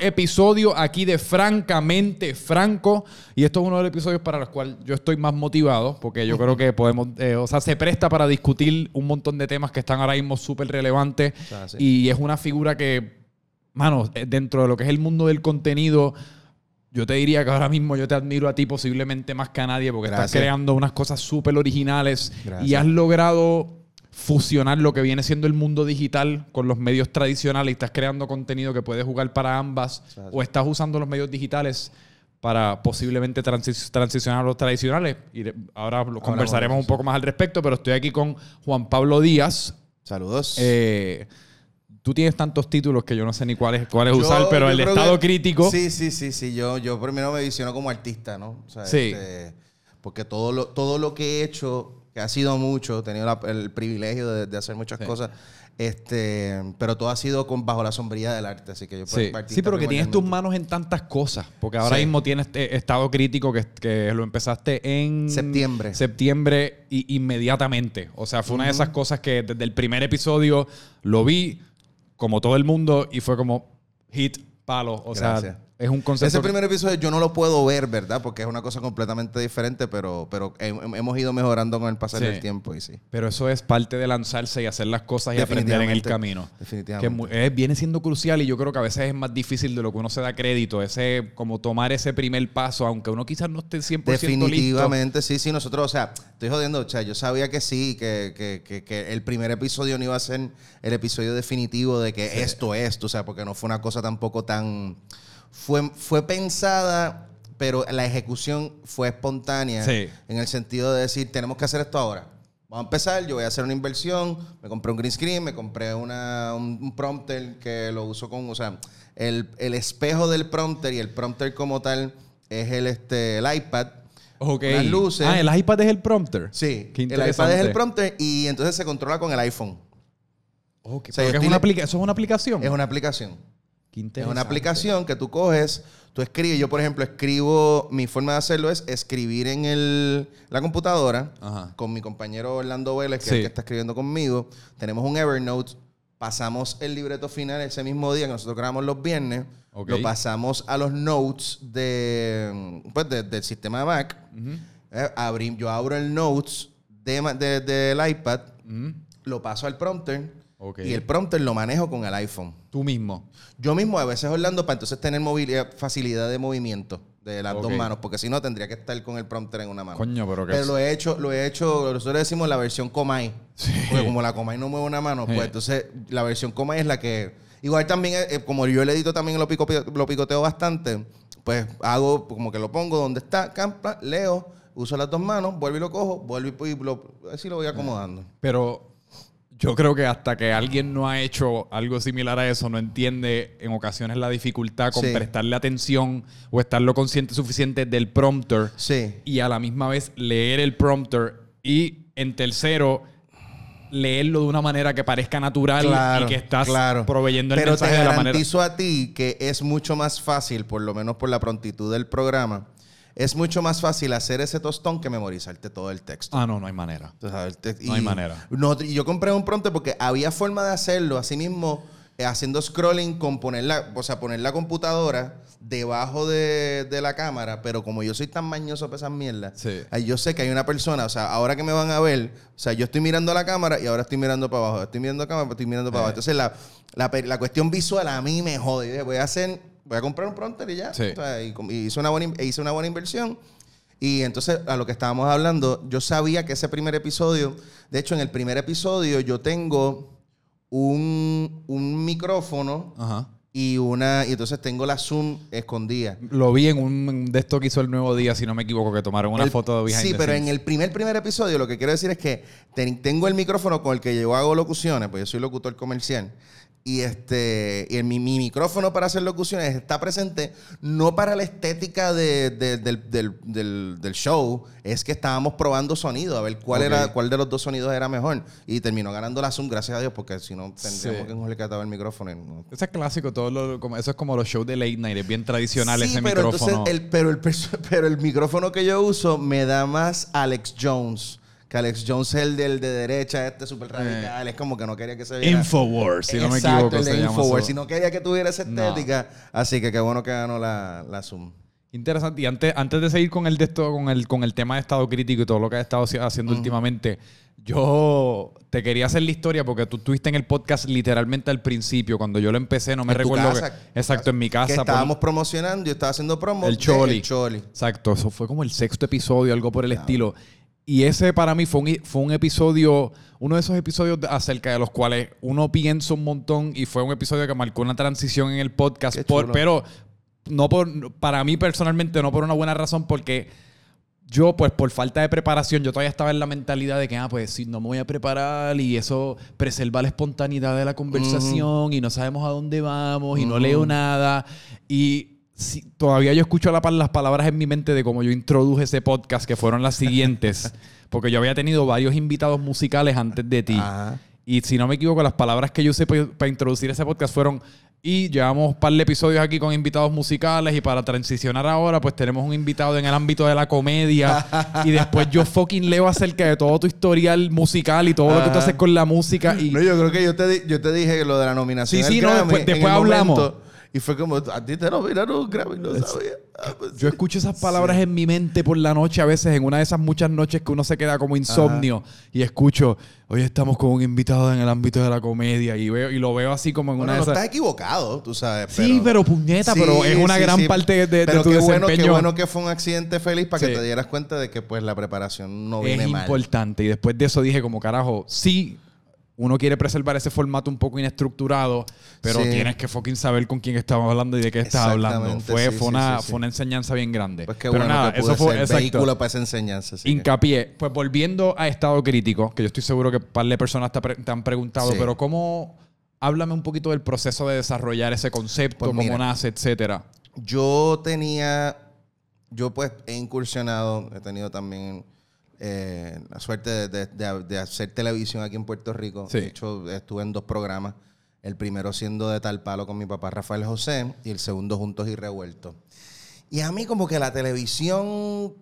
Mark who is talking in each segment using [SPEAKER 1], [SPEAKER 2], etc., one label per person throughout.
[SPEAKER 1] episodio aquí de Francamente Franco. Y esto es uno de los episodios para los cuales yo estoy más motivado, porque yo creo que podemos, eh, o sea, se presta para discutir un montón de temas que están ahora mismo súper relevantes.
[SPEAKER 2] sea, sí.
[SPEAKER 1] Y es una figura que, mano, eh, dentro de lo que es el mundo del contenido, yo te diría que ahora mismo yo te admiro a ti posiblemente más que a nadie, porque estás creando unas cosas súper originales y has logrado fusionar lo que viene siendo el mundo digital con los medios tradicionales y estás creando contenido que puede jugar para ambas o estás usando los medios digitales para posiblemente transi- transicionar a los tradicionales. Y ahora lo conversaremos un poco más al respecto, pero estoy aquí con Juan Pablo Díaz.
[SPEAKER 2] Saludos.
[SPEAKER 1] Eh, tú tienes tantos títulos que yo no sé ni cuáles, cuáles usar, pero el estado
[SPEAKER 2] que-
[SPEAKER 1] crítico.
[SPEAKER 2] Sí, sí, sí, sí. Yo, yo primero me visiono como artista, ¿no? O sea,
[SPEAKER 1] Sí.
[SPEAKER 2] este, porque todo lo, todo lo que he hecho, que ha sido mucho, he tenido la- el privilegio de, de hacer muchas
[SPEAKER 1] Sí.
[SPEAKER 2] cosas, este, pero todo ha sido con, bajo la sombría del arte. Así que yo
[SPEAKER 1] Sí,
[SPEAKER 2] artista
[SPEAKER 1] sí, pero que tienes tus manos en tantas cosas. Porque ahora
[SPEAKER 2] Sí.
[SPEAKER 1] mismo tienes eh, estado crítico que, que lo empezaste en
[SPEAKER 2] Septiembre.
[SPEAKER 1] Septiembre y inmediatamente. O sea, fue una de esas cosas que desde el primer episodio lo vi como todo el mundo y fue como hit, palo. O
[SPEAKER 2] Gracias.
[SPEAKER 1] sea, es un concepto.
[SPEAKER 2] Ese primer episodio yo no lo puedo ver, ¿verdad? Porque es una cosa completamente diferente, pero, pero hem- hemos ido mejorando con el pasar
[SPEAKER 1] Sí.
[SPEAKER 2] del tiempo y sí.
[SPEAKER 1] Pero eso es parte de lanzarse y hacer las cosas y aprender en el camino.
[SPEAKER 2] Definitivamente.
[SPEAKER 1] es es- viene siendo crucial y yo creo que a veces es más difícil de lo que uno se da crédito. Ese, como tomar ese primer paso, aunque uno quizás no esté 100% listo.
[SPEAKER 2] Definitivamente, sí, sí. Nosotros, o sea, estoy jodiendo. O sea, yo sabía que sí, que, que- que- que el primer episodio no iba a ser el episodio definitivo de que esto es, o sea, porque no fue una cosa tampoco tan. Fue, fue pensada, pero la ejecución fue espontánea.
[SPEAKER 1] Sí.
[SPEAKER 2] En el sentido de decir, tenemos que hacer esto ahora. Vamos a empezar, yo voy a hacer una inversión, me compré un green screen, me compré una, un, un prompter que lo uso con, o sea, el, el espejo del prompter y el prompter como tal es el, este, el iPad.
[SPEAKER 1] Ok.
[SPEAKER 2] Unas luces.
[SPEAKER 1] Ah, el iPad es el prompter.
[SPEAKER 2] Sí,
[SPEAKER 1] Qué
[SPEAKER 2] el iPad es el prompter y entonces se controla con el iPhone.
[SPEAKER 1] Ok,
[SPEAKER 2] O sea,
[SPEAKER 1] porque
[SPEAKER 2] yo
[SPEAKER 1] es una aplica- eso es una aplicación.
[SPEAKER 2] Es una aplicación. Es una aplicación que tú coges, tú escribes. Yo, por ejemplo, escribo. Mi forma de hacerlo es escribir en el, la computadora
[SPEAKER 1] Ajá.
[SPEAKER 2] con mi compañero Orlando Vélez, que es el que está escribiendo conmigo. Tenemos un Evernote. Pasamos el libreto final ese mismo día que nosotros grabamos los viernes. Lo pasamos a los notes de, pues, de- del sistema de Mac. Eh, abrí- yo abro el notes de, de- del iPad, lo paso al prompter Y el prompter lo manejo con el iPhone.
[SPEAKER 1] Tú mismo.
[SPEAKER 2] Yo mismo a veces Orlando para entonces tener movilidad, facilidad de movimiento de las dos manos, porque si no tendría que estar con el prompter en una mano.
[SPEAKER 1] Coño, pero que
[SPEAKER 2] Pero lo he hecho, lo he hecho, nosotros decimos la versión Comay. Porque como la Comay no mueve una mano,
[SPEAKER 1] Sí.
[SPEAKER 2] pues entonces la versión Comay es la que. Igual también, eh, eh, como yo le edito también lo, pico, lo picoteo bastante, pues hago como que lo pongo donde está, campa, leo, uso las dos manos, vuelvo y lo cojo, vuelvo y lo, así lo voy acomodando.
[SPEAKER 1] Pero yo creo que hasta que alguien no ha hecho algo similar a eso, no entiende en ocasiones la dificultad con
[SPEAKER 2] Sí.
[SPEAKER 1] prestarle atención o estar lo consciente suficiente del prompter
[SPEAKER 2] Sí.
[SPEAKER 1] y a la misma vez leer el prompter y en tercero leerlo de una manera que parezca natural y que estás
[SPEAKER 2] claro.
[SPEAKER 1] proveyendo el
[SPEAKER 2] Pero
[SPEAKER 1] mensaje
[SPEAKER 2] te
[SPEAKER 1] de la manera.
[SPEAKER 2] garantizo a ti que es mucho más fácil, por lo menos por la prontitud del programa, es mucho más fácil hacer ese tostón que memorizarte todo el texto.
[SPEAKER 1] Ah, no, no hay manera.
[SPEAKER 2] Te-
[SPEAKER 1] No hay manera.
[SPEAKER 2] no- y yo compré un prompter porque había forma de hacerlo, así mismo, eh, haciendo scrolling con poner la, o sea, poner la computadora debajo de, de la cámara, pero como yo soy tan mañoso para esas mierdas,
[SPEAKER 1] Sí.
[SPEAKER 2] yo sé que hay una persona, o sea, ahora que me van a ver, o sea, yo estoy mirando a la cámara y ahora estoy mirando para abajo, estoy mirando a la cámara, estoy mirando para abajo. Entonces, la, la, cuestión visual a mí me jode. Yo voy a hacer, voy a comprar un prompter y ya.
[SPEAKER 1] Sí.
[SPEAKER 2] O sea, y, y hice, una buena, hice una buena inversión. Y entonces, a lo que estábamos hablando, yo sabía que ese primer episodio, de hecho, en el primer episodio yo tengo un, un micrófono
[SPEAKER 1] Ajá.
[SPEAKER 2] y una, y entonces tengo la Zoom escondida.
[SPEAKER 1] Lo vi en un de esto que hizo el nuevo día, si no me equivoco, que tomaron una
[SPEAKER 2] El-
[SPEAKER 1] foto de behind
[SPEAKER 2] Sí,
[SPEAKER 1] the
[SPEAKER 2] pero en
[SPEAKER 1] scenes.
[SPEAKER 2] el primer, primer episodio lo que quiero decir es que ten- tengo el micrófono con el que yo hago locuciones, pues yo soy locutor comercial. Y este y en mi, mi micrófono para hacer locuciones está presente no para la estética de- de- del, del- del- del show, es que estábamos probando sonido, a ver cuál
[SPEAKER 1] Ok.
[SPEAKER 2] era cuál de los dos sonidos era mejor. Y terminó ganando la Zoom, gracias a Dios, porque si no tendríamos
[SPEAKER 1] Sí.
[SPEAKER 2] que enjuagar el micrófono. no-
[SPEAKER 1] Ese es clásico, todo lo- como, eso es como los shows de late night, es bien tradicional
[SPEAKER 2] Sí,
[SPEAKER 1] ese
[SPEAKER 2] pero
[SPEAKER 1] micrófono.
[SPEAKER 2] entonces el, pero, el, pero el micrófono que yo uso me da más Alex Jones que Alex Jones es el del de derecha, este súper radical, es como que no quería que se viera.
[SPEAKER 1] Infowars, si no me equivoco.
[SPEAKER 2] el de
[SPEAKER 1] se
[SPEAKER 2] Infowars, si no quería que tuviera esa
[SPEAKER 1] No.
[SPEAKER 2] estética, así que qué bueno que ganó la, la Zoom.
[SPEAKER 1] Interesante. Y antes, antes de seguir con el, de esto, con, el, con el tema de estado crítico y todo lo que has estado haci- haciendo últimamente, yo te quería hacer la historia porque tú estuviste en el podcast literalmente al principio. Cuando yo lo empecé, no me
[SPEAKER 2] En
[SPEAKER 1] recuerdo.
[SPEAKER 2] casa,
[SPEAKER 1] que-
[SPEAKER 2] tu
[SPEAKER 1] exacto, en mi casa.
[SPEAKER 2] Que
[SPEAKER 1] por-
[SPEAKER 2] estábamos promocionando, yo estaba haciendo promo.
[SPEAKER 1] el
[SPEAKER 2] de
[SPEAKER 1] Choli.
[SPEAKER 2] El Choli.
[SPEAKER 1] Exacto, eso fue como el sexto episodio, algo por el estilo. Y ese para mí fue un, fue un episodio, uno de esos episodios acerca de los cuales uno piensa un montón y fue un episodio que marcó una transición en el podcast. Por- pero no por, para mí personalmente, no por una buena razón, porque yo, pues por falta de preparación, yo todavía estaba en la mentalidad de que, ah, pues si no me voy a preparar y eso preserva la espontaneidad de la conversación y no sabemos a dónde vamos y no leo nada. Y si- todavía yo escucho la las palabras en mi mente de cómo yo introduje ese podcast, que fueron las siguientes, porque yo había tenido varios invitados musicales antes de ti.
[SPEAKER 2] Ajá.
[SPEAKER 1] Y si no me equivoco, las palabras que yo usé pa- para introducir ese podcast fueron. Y llevamos un par de episodios aquí con invitados musicales. Y para transicionar ahora, pues tenemos un invitado en el ámbito de la comedia. y después yo fucking leo acerca de todo tu historial musical y todo lo que tú haces con la música. Y
[SPEAKER 2] No, yo creo que yo te, yo te dije lo de la nominación.
[SPEAKER 1] Sí, sí, no, después- hablamos.
[SPEAKER 2] momento, Y fue como, a ti te nominaron un Grammy, no sabía. Ah, pues
[SPEAKER 1] yo
[SPEAKER 2] sí.
[SPEAKER 1] escucho esas palabras en mi mente por la noche, a veces en una de esas muchas noches que uno se queda como insomnio. Y escucho, hoy estamos con un invitado en el ámbito de la comedia. Y, veo, y lo veo así como en
[SPEAKER 2] Bueno,
[SPEAKER 1] una
[SPEAKER 2] no
[SPEAKER 1] de esas.
[SPEAKER 2] estás equivocado, tú sabes.
[SPEAKER 1] Sí, pero puñeta, pero es una gran parte de- de
[SPEAKER 2] pero
[SPEAKER 1] tu
[SPEAKER 2] qué bueno, qué
[SPEAKER 1] desempeño.
[SPEAKER 2] bueno que fue un accidente feliz para
[SPEAKER 1] Sí.
[SPEAKER 2] que te dieras cuenta de que pues la preparación no
[SPEAKER 1] es
[SPEAKER 2] viene mal.
[SPEAKER 1] importante. Y después de eso dije como, carajo, sí, uno quiere preservar ese formato un poco inestructurado, pero
[SPEAKER 2] Sí.
[SPEAKER 1] tienes que fucking saber con quién estamos hablando y de qué estás hablando. Fue,
[SPEAKER 2] sí,
[SPEAKER 1] fue,
[SPEAKER 2] sí,
[SPEAKER 1] una,
[SPEAKER 2] sí,
[SPEAKER 1] fue una enseñanza bien grande.
[SPEAKER 2] Pues qué
[SPEAKER 1] pero
[SPEAKER 2] bueno
[SPEAKER 1] nada,
[SPEAKER 2] que
[SPEAKER 1] eso fue exacto.
[SPEAKER 2] vehículo para esa enseñanza. que-
[SPEAKER 1] Hincapié. Pues volviendo a estado crítico, que yo estoy seguro que un par de personas te, pre- te han preguntado, pero ¿cómo? Háblame un poquito del proceso de desarrollar ese concepto,
[SPEAKER 2] Pues
[SPEAKER 1] cómo
[SPEAKER 2] mira.
[SPEAKER 1] nace, etcétera.
[SPEAKER 2] Yo tenía, yo pues he incursionado, he tenido también eh, la suerte de, de- de- de hacer televisión aquí en Puerto Rico.
[SPEAKER 1] Sí.
[SPEAKER 2] De hecho, estuve en dos programas. El primero siendo de tal palo con mi papá Rafael José y el segundo Juntos y Revueltos. Y a mí como que la televisión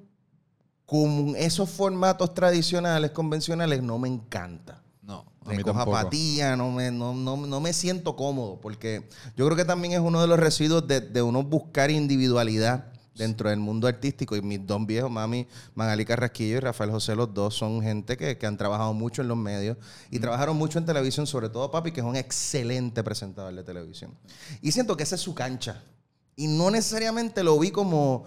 [SPEAKER 2] con esos formatos tradicionales, convencionales, no me encanta.
[SPEAKER 1] No, a
[SPEAKER 2] Me
[SPEAKER 1] mí
[SPEAKER 2] cojo apatía, no me, no, no, no me siento cómodo, porque yo creo que también es uno de los residuos de, de uno buscar individualidad dentro del mundo artístico. Y mis dos viejos, mami, Magali Carrasquillo y Rafael José, los dos son gente que, que han trabajado mucho en los medios y trabajaron mucho en televisión, sobre todo papi, que es un excelente presentador de televisión. Y siento que esa es su cancha. Y no necesariamente lo vi como,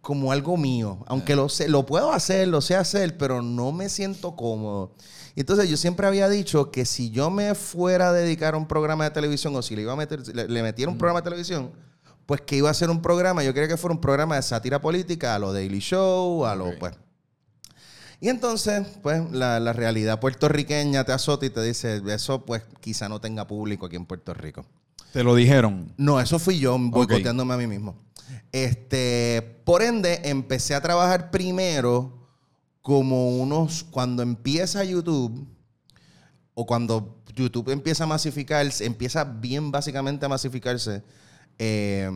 [SPEAKER 2] como algo mío. Aunque lo, sé, lo puedo hacer, lo sé hacer, pero no me siento cómodo. Entonces yo siempre había dicho que si yo me fuera a dedicar a un programa de televisión o si le iba a meter, le, le metiera un programa de televisión, pues que iba a ser un programa, yo quería que fuera un programa de sátira política, a lo Daily Show, a lo pues. Y entonces, pues, la, la realidad puertorriqueña te azota y te dice, eso pues quizá no tenga público aquí en Puerto Rico.
[SPEAKER 1] Te lo dijeron.
[SPEAKER 2] No, eso fui yo boicoteándome a mí mismo. Este, por ende, empecé a trabajar primero como unos, cuando empieza YouTube, o cuando YouTube empieza a masificarse, empieza bien básicamente a masificarse, eh,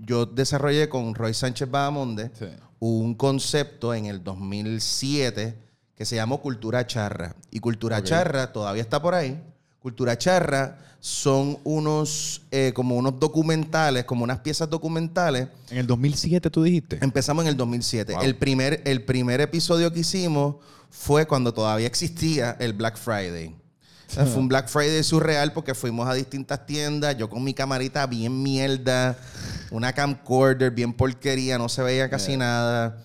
[SPEAKER 2] yo desarrollé con Roy Sánchez Bahamonde
[SPEAKER 1] Sí.
[SPEAKER 2] un concepto en el 2007 que se llamó Cultura Charra. Y Cultura. Charra todavía está por ahí. Cultura Charra son unos, eh, como unos documentales, como unas piezas documentales.
[SPEAKER 1] En el 2007 tú dijiste.
[SPEAKER 2] Empezamos en el 2007.
[SPEAKER 1] Wow.
[SPEAKER 2] El, primer, el primer episodio que hicimos fue cuando todavía existía el Black Friday. Sea, fue un Black Friday surreal porque fuimos a distintas tiendas, yo con mi camarita bien mierda, una camcorder bien porquería, no se veía casi nada,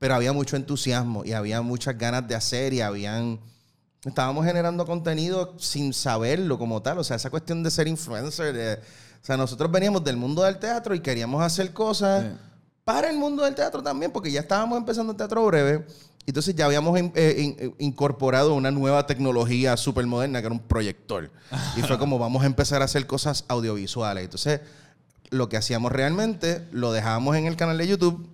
[SPEAKER 2] pero había mucho entusiasmo y había muchas ganas de hacer y habían... Estábamos generando contenido sin saberlo como tal, o sea, esa cuestión de ser influencer, de- o sea, nosotros veníamos del mundo del teatro y queríamos hacer cosas
[SPEAKER 1] Sí.
[SPEAKER 2] para el mundo del teatro también, porque ya estábamos empezando el teatro breve. Entonces ya habíamos eh, in- eh, incorporado una nueva tecnología súper moderna que era un proyector. Y fue como vamos a empezar a hacer cosas audiovisuales. Entonces lo que hacíamos realmente lo dejábamos en el canal de YouTube,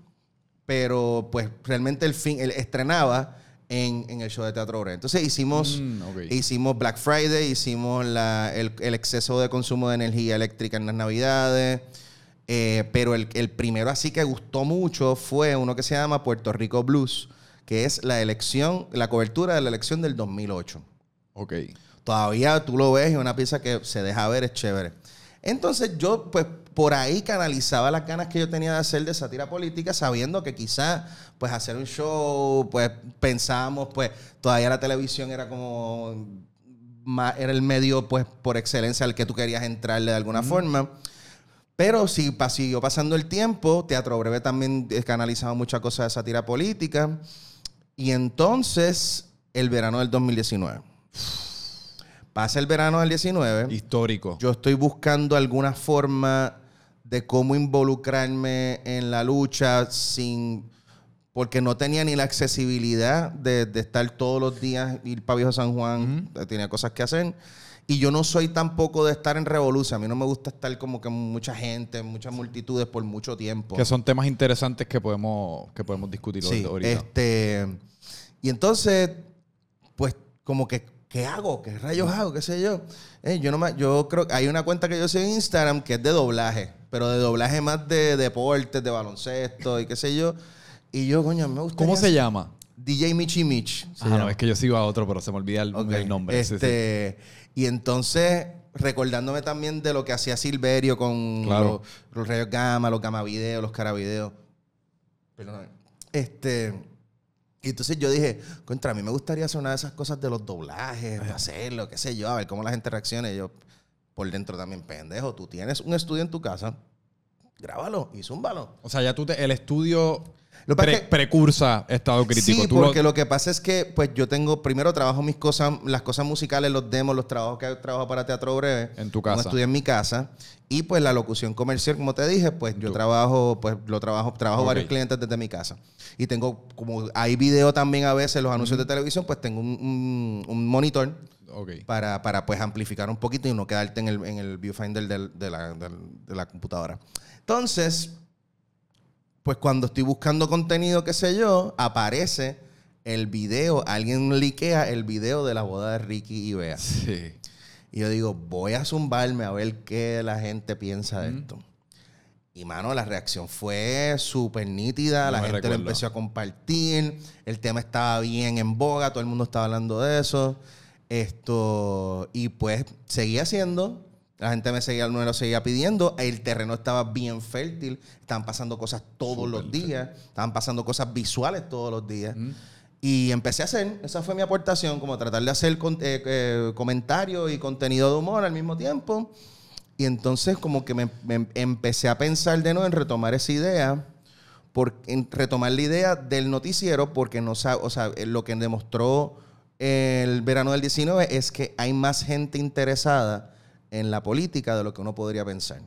[SPEAKER 2] pero pues realmente el fin, él estrenaba en, en el show de teatro breve. Entonces hicimos,
[SPEAKER 1] Mm, ok.
[SPEAKER 2] hicimos Black Friday, hicimos la- el, el exceso de consumo de energía eléctrica en las navidades. Eh, pero el, el primero así que gustó mucho fue uno que se llama Puerto Rico Blues, que es la elección, la cobertura de la elección del 2008.
[SPEAKER 1] Ok.
[SPEAKER 2] Todavía tú lo ves y una pieza que se deja ver, es chévere. Entonces yo, pues, por ahí canalizaba las ganas que yo tenía de hacer de sátira política, sabiendo que quizás, pues, hacer un show, pues, pensábamos, pues, todavía la televisión era como, más, era el medio, pues, por excelencia al que tú querías entrarle de alguna forma. Pero si siguió pasando el tiempo, Teatro Breve también eh, canalizaba muchas cosas de sátira política. Y entonces, el verano del 2019. Pasa el verano del 19.
[SPEAKER 1] Histórico.
[SPEAKER 2] Yo estoy buscando alguna forma de cómo involucrarme en la lucha sin... Porque no tenía ni la accesibilidad de, de estar todos los días, ir para Viejo San Juan, tenía cosas que hacer. Y yo no soy tampoco de estar en revolución. A mí no me gusta estar como que mucha gente, muchas multitudes por mucho tiempo.
[SPEAKER 1] Que son temas interesantes que podemos, que podemos discutir
[SPEAKER 2] Sí,
[SPEAKER 1] ahorita.
[SPEAKER 2] este. Y entonces, pues, como que, ¿qué hago? ¿Qué rayos hago? ¿Qué sé yo? Eh, yo no me, yo creo que hay una cuenta que yo sigo en Instagram que es de doblaje, pero de doblaje más de deportes, de baloncesto y qué sé yo. Y yo, coño, me gusta.
[SPEAKER 1] ¿Cómo se llama?
[SPEAKER 2] DJ Michi Mich.
[SPEAKER 1] Ah, no, es que yo sigo a otro, pero se me olvida el, nombre. Sí, sí.
[SPEAKER 2] Y entonces, recordándome también de lo que hacía Silverio con
[SPEAKER 1] Claro.
[SPEAKER 2] los, los rayos gamma, los gamma videos, los cara videos. Perdóname. Este. Y entonces yo dije, contra, a mí me gustaría hacer una de esas cosas de los doblajes, hacerlo, qué sé yo, a ver cómo la gente reacciona. Y yo, por dentro también, pendejo, tú tienes un estudio en tu casa, grábalo y zúmbalo.
[SPEAKER 1] O sea, ya tú te, el estudio
[SPEAKER 2] Lo que pasa
[SPEAKER 1] pre-
[SPEAKER 2] es que-
[SPEAKER 1] precursa estado crítico.
[SPEAKER 2] Sí,
[SPEAKER 1] Tú
[SPEAKER 2] porque lo... que pasa es que, pues, yo tengo, primero trabajo mis cosas, las cosas musicales, los demos, los trabajos que trabajo para Teatro Breve.
[SPEAKER 1] En tu casa.
[SPEAKER 2] estudio en mi casa. Y, pues, la locución comercial, como te dije, pues, yo trabajo, pues, lo trabajo, trabajo varios clientes desde mi casa. Y tengo, como hay video también a veces, los anuncios de televisión, pues, tengo un, un- un monitor para, para, pues, amplificar un poquito y no quedarte en el, en el viewfinder del- de, la, de la computadora. Entonces, pues cuando estoy buscando contenido, qué sé yo, aparece el video, alguien liquea el video de la boda de Ricky y Bea.
[SPEAKER 1] Sí.
[SPEAKER 2] Y yo digo, voy a zumbarme a ver qué la gente piensa de esto. Y mano, la reacción fue súper nítida,
[SPEAKER 1] No
[SPEAKER 2] la gente lo empezó a compartir, el tema estaba bien en boga, todo el mundo estaba hablando de eso. Esto, y pues seguía haciendo, la gente me seguía, me lo seguía pidiendo, el terreno estaba bien fértil, estaban pasando cosas todos los días, estaban pasando cosas visuales todos los días. Y empecé a hacer, esa fue mi aportación, como tratar de hacer con- eh, eh, comentarios y contenido de humor al mismo tiempo. Y entonces como que me, me empecé a pensar de nuevo en retomar esa idea, por, en retomar la idea del noticiero, porque no o sea, eh, lo que demostró el verano del 19 es que hay más gente interesada en la política de lo que uno podría pensar.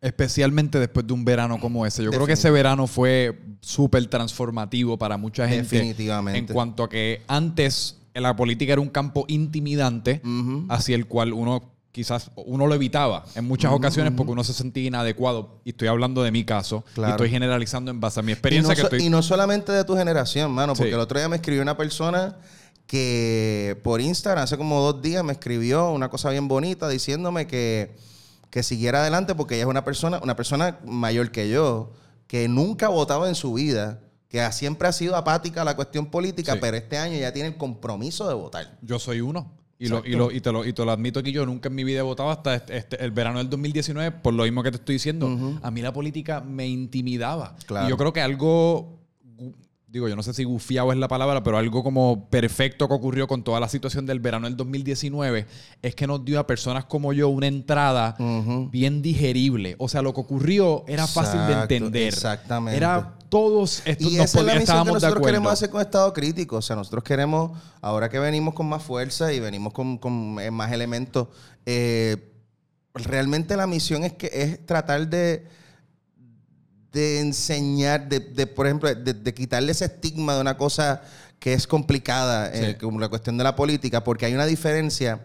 [SPEAKER 1] Especialmente después de un verano como ese. Yo creo que ese verano fue súper transformativo para mucha gente.
[SPEAKER 2] Definitivamente.
[SPEAKER 1] En cuanto a que antes la política era un campo intimidante hacia el cual uno quizás uno lo evitaba en muchas ocasiones porque uno se sentía inadecuado. Y estoy hablando de mi caso.
[SPEAKER 2] Claro.
[SPEAKER 1] Y estoy generalizando en base a mi
[SPEAKER 2] Y
[SPEAKER 1] experiencia
[SPEAKER 2] no,
[SPEAKER 1] que
[SPEAKER 2] so-
[SPEAKER 1] estoy...
[SPEAKER 2] y no solamente de tu generación, mano, porque
[SPEAKER 1] Sí.
[SPEAKER 2] el otro día me escribió una persona que por Instagram, hace como dos días, me escribió una cosa bien bonita diciéndome que, que siguiera adelante porque ella es una persona, una persona mayor que yo, que nunca ha votado en su vida, que siempre ha sido apática a la cuestión política,
[SPEAKER 1] Sí.
[SPEAKER 2] pero este año ya tiene el compromiso de votar.
[SPEAKER 1] Yo soy uno. Y, lo, y, lo- y te lo, y te lo admito que yo nunca en mi vida he votado hasta este- este- el verano del 2019, por lo mismo que te estoy diciendo. A mí la política me intimidaba.
[SPEAKER 2] Claro.
[SPEAKER 1] Y yo creo que algo, digo, yo no sé si gufiado es la palabra, pero algo como perfecto que ocurrió con toda la situación del verano del 2019 es que nos dio a personas como yo una entrada bien digerible. O sea, lo que ocurrió era fácil de entender.
[SPEAKER 2] exactamente.
[SPEAKER 1] Era todos estos
[SPEAKER 2] Y
[SPEAKER 1] nos
[SPEAKER 2] esa es la misión que
[SPEAKER 1] estábamos
[SPEAKER 2] nosotros queremos hacer con Estado Crítico. O sea, nosotros queremos, ahora que venimos con más fuerza y venimos con, con, eh, más elementos, eh, realmente la misión es que es tratar de, de enseñar, de, de, por ejemplo, de, de quitarle ese estigma de una cosa que es complicada, eh, como la cuestión de la política, porque hay una diferencia.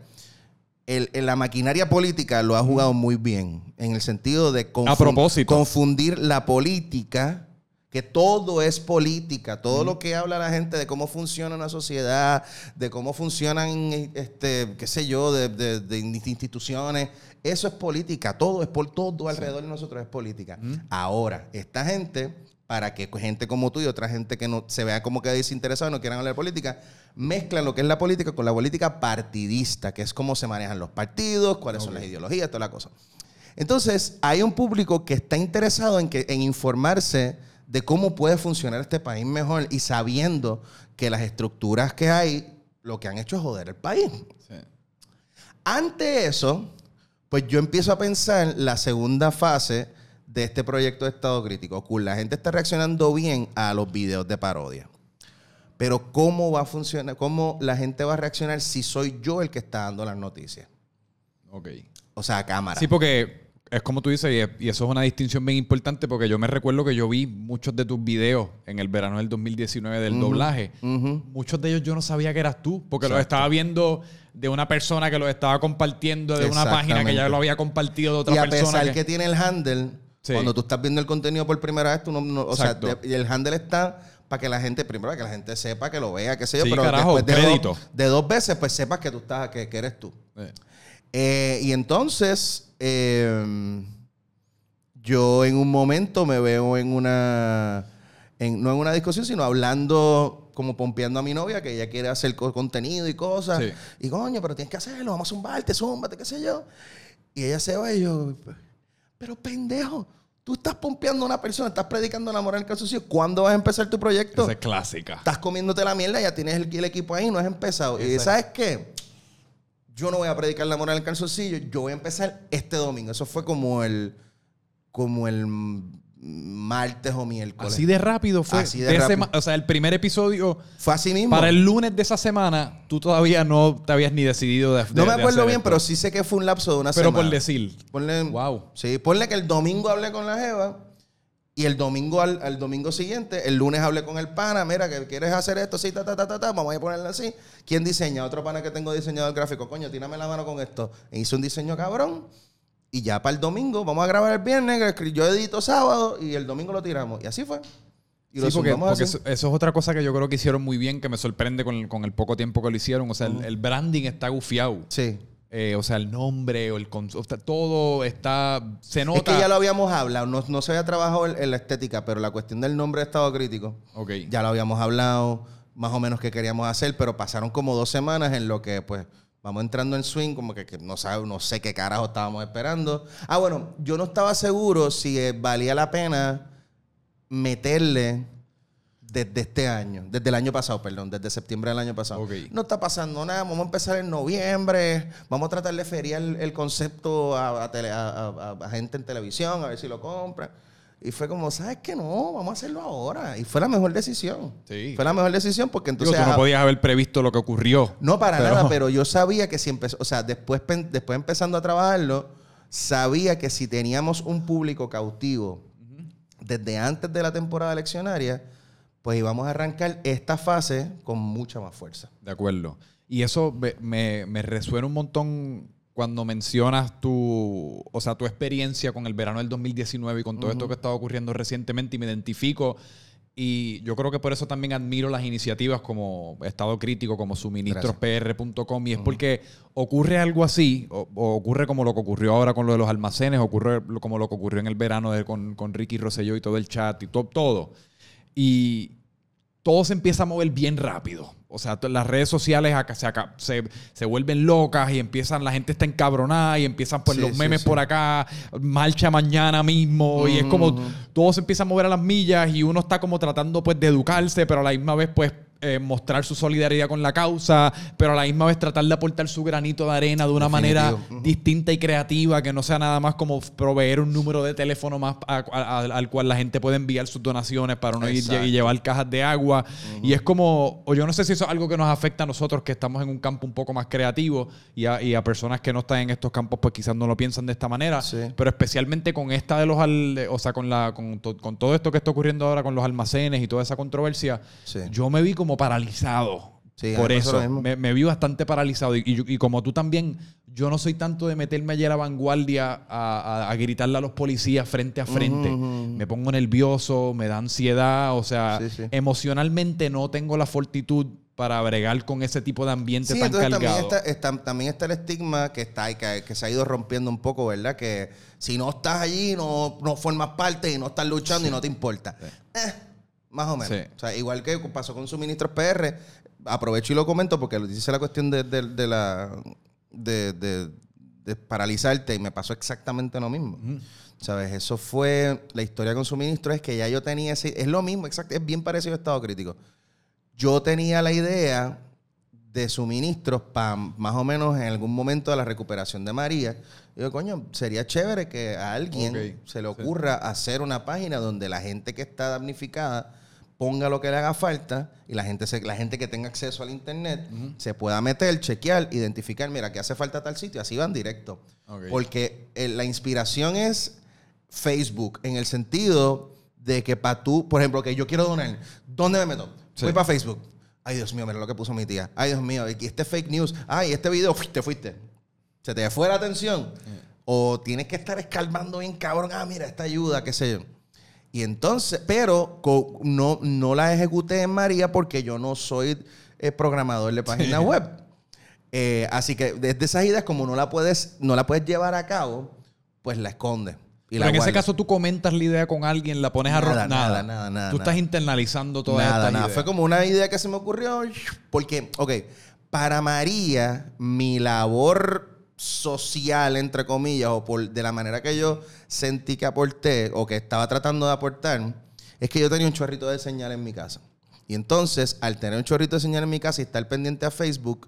[SPEAKER 2] El, el- la maquinaria política lo ha jugado muy bien, en el sentido de
[SPEAKER 1] A propósito.
[SPEAKER 2] confundir la política, que todo es política, todo lo que habla la gente de cómo funciona una sociedad, de cómo funcionan, este, qué sé yo, de, de- de instituciones, eso es política, todo es por todo alrededor de nosotros es política. Ahora, esta gente para que gente como tú y otra gente que no se vea como que desinteresado y no quieran hablar de política, mezclan lo que es la política con la política partidista, que es cómo se manejan los partidos, cuáles son las ideologías, toda la cosa. Entonces, hay un público que está interesado en, que, en informarse de cómo puede funcionar este país mejor y sabiendo que las estructuras que hay lo que han hecho es joder el país. Ante eso, pues yo empiezo a pensar la segunda fase de este proyecto de Estado Crítico. Cool, la gente está reaccionando bien a los videos de parodia. Pero ¿cómo va a funcionar? ¿Cómo la gente va a reaccionar si soy yo el que está dando las noticias?
[SPEAKER 1] Ok.
[SPEAKER 2] O sea, a cámara.
[SPEAKER 1] Sí, porque es como tú dices, y, eso es una distinción bien importante, porque yo me recuerdo que yo vi muchos de tus videos en el verano del 2019 del doblaje. Muchos de ellos yo no sabía que eras tú, porque los estaba viendo de una persona que los estaba compartiendo de una página que ya lo había compartido de otra persona.
[SPEAKER 2] Y a pesar que... tiene el handle, cuando tú estás viendo el contenido por primera vez, tú no, o sea, y el handle está para que la gente, primero, para que la gente sepa, que lo vea, qué sé yo, pero después de dos, de dos, veces, pues sepas que tú estás, que, eres tú. Eh, y entonces, em, yo en un momento me veo en una, no en una discusión, sino hablando, como pompeando a mi novia, que ella quiere hacer contenido y cosas. Y coño, pero tienes que hacerlo, vamos a zumbarte, zúmbate, qué sé yo. Y ella se va y yo, pero pendejo, tú estás pompeando a una persona, estás predicando la moral en calzoncillo. ¿Cuándo vas a empezar tu proyecto?
[SPEAKER 1] Esa es clásica.
[SPEAKER 2] Estás comiéndote la mierda, ya tienes el, equipo ahí, no has empezado. Y ¿sabes qué? Yo no voy a predicar la moral en calzoncillo, yo voy a empezar este domingo. Eso fue como el, como el martes o miércoles.
[SPEAKER 1] Así de rápido fue. Así de rápido. o sea, el primer episodio.
[SPEAKER 2] Fue así mismo.
[SPEAKER 1] Para el lunes de esa semana, tú todavía no te habías ni decidido de.
[SPEAKER 2] no me acuerdo bien, pero sí sé que fue un lapso de una semana.
[SPEAKER 1] Pero por decir.
[SPEAKER 2] Ponle, wow. Sí, ponle que el domingo hablé con la Jeva. Y el domingo al, domingo siguiente, el lunes hablé con el pana, mira, que quieres hacer esto, sí, ta, ta, ta, ta, ta, vamos a ponerlo así. ¿Quién diseña? Otro pana que tengo diseñado el gráfico, coño, tírame la mano con esto. E hizo un diseño cabrón. Y ya para el domingo, vamos a grabar el viernes, yo edito sábado y el domingo lo tiramos. Y así fue.
[SPEAKER 1] Y sí, porque, eso, es otra cosa que yo creo que hicieron muy bien, que me sorprende con el, poco tiempo que lo hicieron. O sea, el, branding está gufiado.
[SPEAKER 2] Sí.
[SPEAKER 1] Eh, o sea, el nombre o el todo está. Se nota. Es
[SPEAKER 2] que ya lo habíamos hablado, no, no se había trabajado en, la estética, pero la cuestión del nombre de estado crítico.
[SPEAKER 1] Ok.
[SPEAKER 2] Ya lo habíamos hablado, más o menos qué queríamos hacer, pero pasaron como dos semanas en lo que, pues, Vamos entrando en swing, como que, no, sabe, no sé qué carajo estábamos esperando. Ah, bueno, yo no estaba seguro si eh, valía la pena meterle desde este año, desde el año pasado, perdón, desde septiembre del año pasado. No está pasando nada, vamos a empezar en noviembre, vamos a tratar de feriar el, concepto a, a, gente en televisión, a ver si lo compran. Y fue como, ¿sabes qué? No, vamos a hacerlo ahora. Y fue la mejor decisión. Sí. Fue la mejor decisión porque entonces...
[SPEAKER 1] tú no podías haber previsto lo que ocurrió.
[SPEAKER 2] No, para nada, pero yo sabía que si empezó, o sea, después, después empezando a trabajarlo, sabía que si teníamos un público cautivo desde antes de la temporada eleccionaria, pues íbamos a arrancar esta fase con mucha más fuerza.
[SPEAKER 1] De acuerdo. Y eso me, me resuena un montón cuando mencionas tu, o sea, tu experiencia con el verano del 2019 y con todo esto que estado ocurriendo recientemente y me identifico y yo creo que por eso también admiro las iniciativas como Estado Crítico, como suministrospr.com y es porque ocurre algo así, o, ocurre como lo que ocurrió ahora con lo de los almacenes, ocurre como lo que ocurrió en el verano con, con Ricky Rosselló y todo el chat y todo, todo. Y todo se empieza a mover bien rápido. O sea, las redes sociales se, se, vuelven locas y empiezan, la gente está encabronada y empiezan pues los memes por acá, marcha mañana mismo y es como todo se empieza a mover a las millas y uno está como tratando pues de educarse, pero a la misma vez pues eh, mostrar su solidaridad con la causa, pero a la misma vez tratar de aportar su granito de arena de una manera distinta y creativa, que no sea nada más como proveer un número de teléfono más al cual la gente puede enviar sus donaciones para no ir y llevar cajas de agua. Y es como, o yo no sé si eso es algo que nos afecta a nosotros que estamos en un campo un poco más creativo y a, personas que no están en estos campos, pues quizás no lo piensan de esta manera, pero especialmente con esta de los, o sea, con, la, con, con, todo esto que está ocurriendo ahora con los almacenes y toda esa controversia, yo me vi como paralizado. por eso, me, vi bastante paralizado. Y, como tú también, yo no soy tanto de meterme ayer a la vanguardia a, gritarle a los policías frente a frente. Me pongo nervioso, me da ansiedad, o sea, emocionalmente no tengo la fortitud para bregar con ese tipo de ambiente tan
[SPEAKER 2] también
[SPEAKER 1] cargado.
[SPEAKER 2] está, está- también está el estigma que está que, que se ha ido rompiendo un poco, ¿verdad? Que si no estás allí, no, no formas parte y no estás luchando y no te importa. Eh, más o menos.
[SPEAKER 1] Sí.
[SPEAKER 2] O sea, igual que pasó con suministros PR, aprovecho y lo comento porque lo dice la cuestión de, de- de la de, de- paralizarte y me pasó exactamente lo mismo. ¿Sabes? Eso fue la historia con suministros, es que ya yo tenía ese, es lo mismo, exacto, es bien parecido a estado crítico. Yo tenía la idea de suministros para más o menos en algún momento de la recuperación de María. Yo, coño, sería chévere que a alguien se le ocurra hacer una página donde la gente que está damnificada ponga lo que le haga falta y la gente, se- la gente que tenga acceso al internet se pueda meter, chequear, identificar, mira, que hace falta tal sitio, así van directo. Porque eh, la inspiración es Facebook, en el sentido de que para tú, por ejemplo, que yo quiero donar, ¿dónde me meto?
[SPEAKER 1] Sí.
[SPEAKER 2] Voy para Facebook. Ay, Dios mío, mira lo que puso mi tía. Ay, Dios mío, y este fake news. Ay, este video, te fuiste. Se te fue la atención. O tienes que estar escalmando bien cabrón. Ah, mira, esta ayuda, qué sé yo. Y entonces, pero no, no la ejecuté en María porque yo no soy eh, programador de página web. Eh, así que desde esas ideas, como no la puedes, no la puedes llevar a cabo, pues la escondes. Y
[SPEAKER 1] Pero
[SPEAKER 2] la
[SPEAKER 1] en ese caso tú comentas la idea con alguien, la pones a
[SPEAKER 2] Nada, nada, nada, nada,
[SPEAKER 1] Tú estás internalizando toda
[SPEAKER 2] nada,
[SPEAKER 1] esta
[SPEAKER 2] nada.
[SPEAKER 1] idea.
[SPEAKER 2] Fue como una idea que se me ocurrió. Porque, ok, para María, mi labor social, entre comillas, o por, de la manera que yo sentí que aporté o que estaba tratando de aportar, es que yo tenía un chorrito de señal en mi casa. Y entonces, al tener un chorrito de señal en mi casa y estar pendiente a Facebook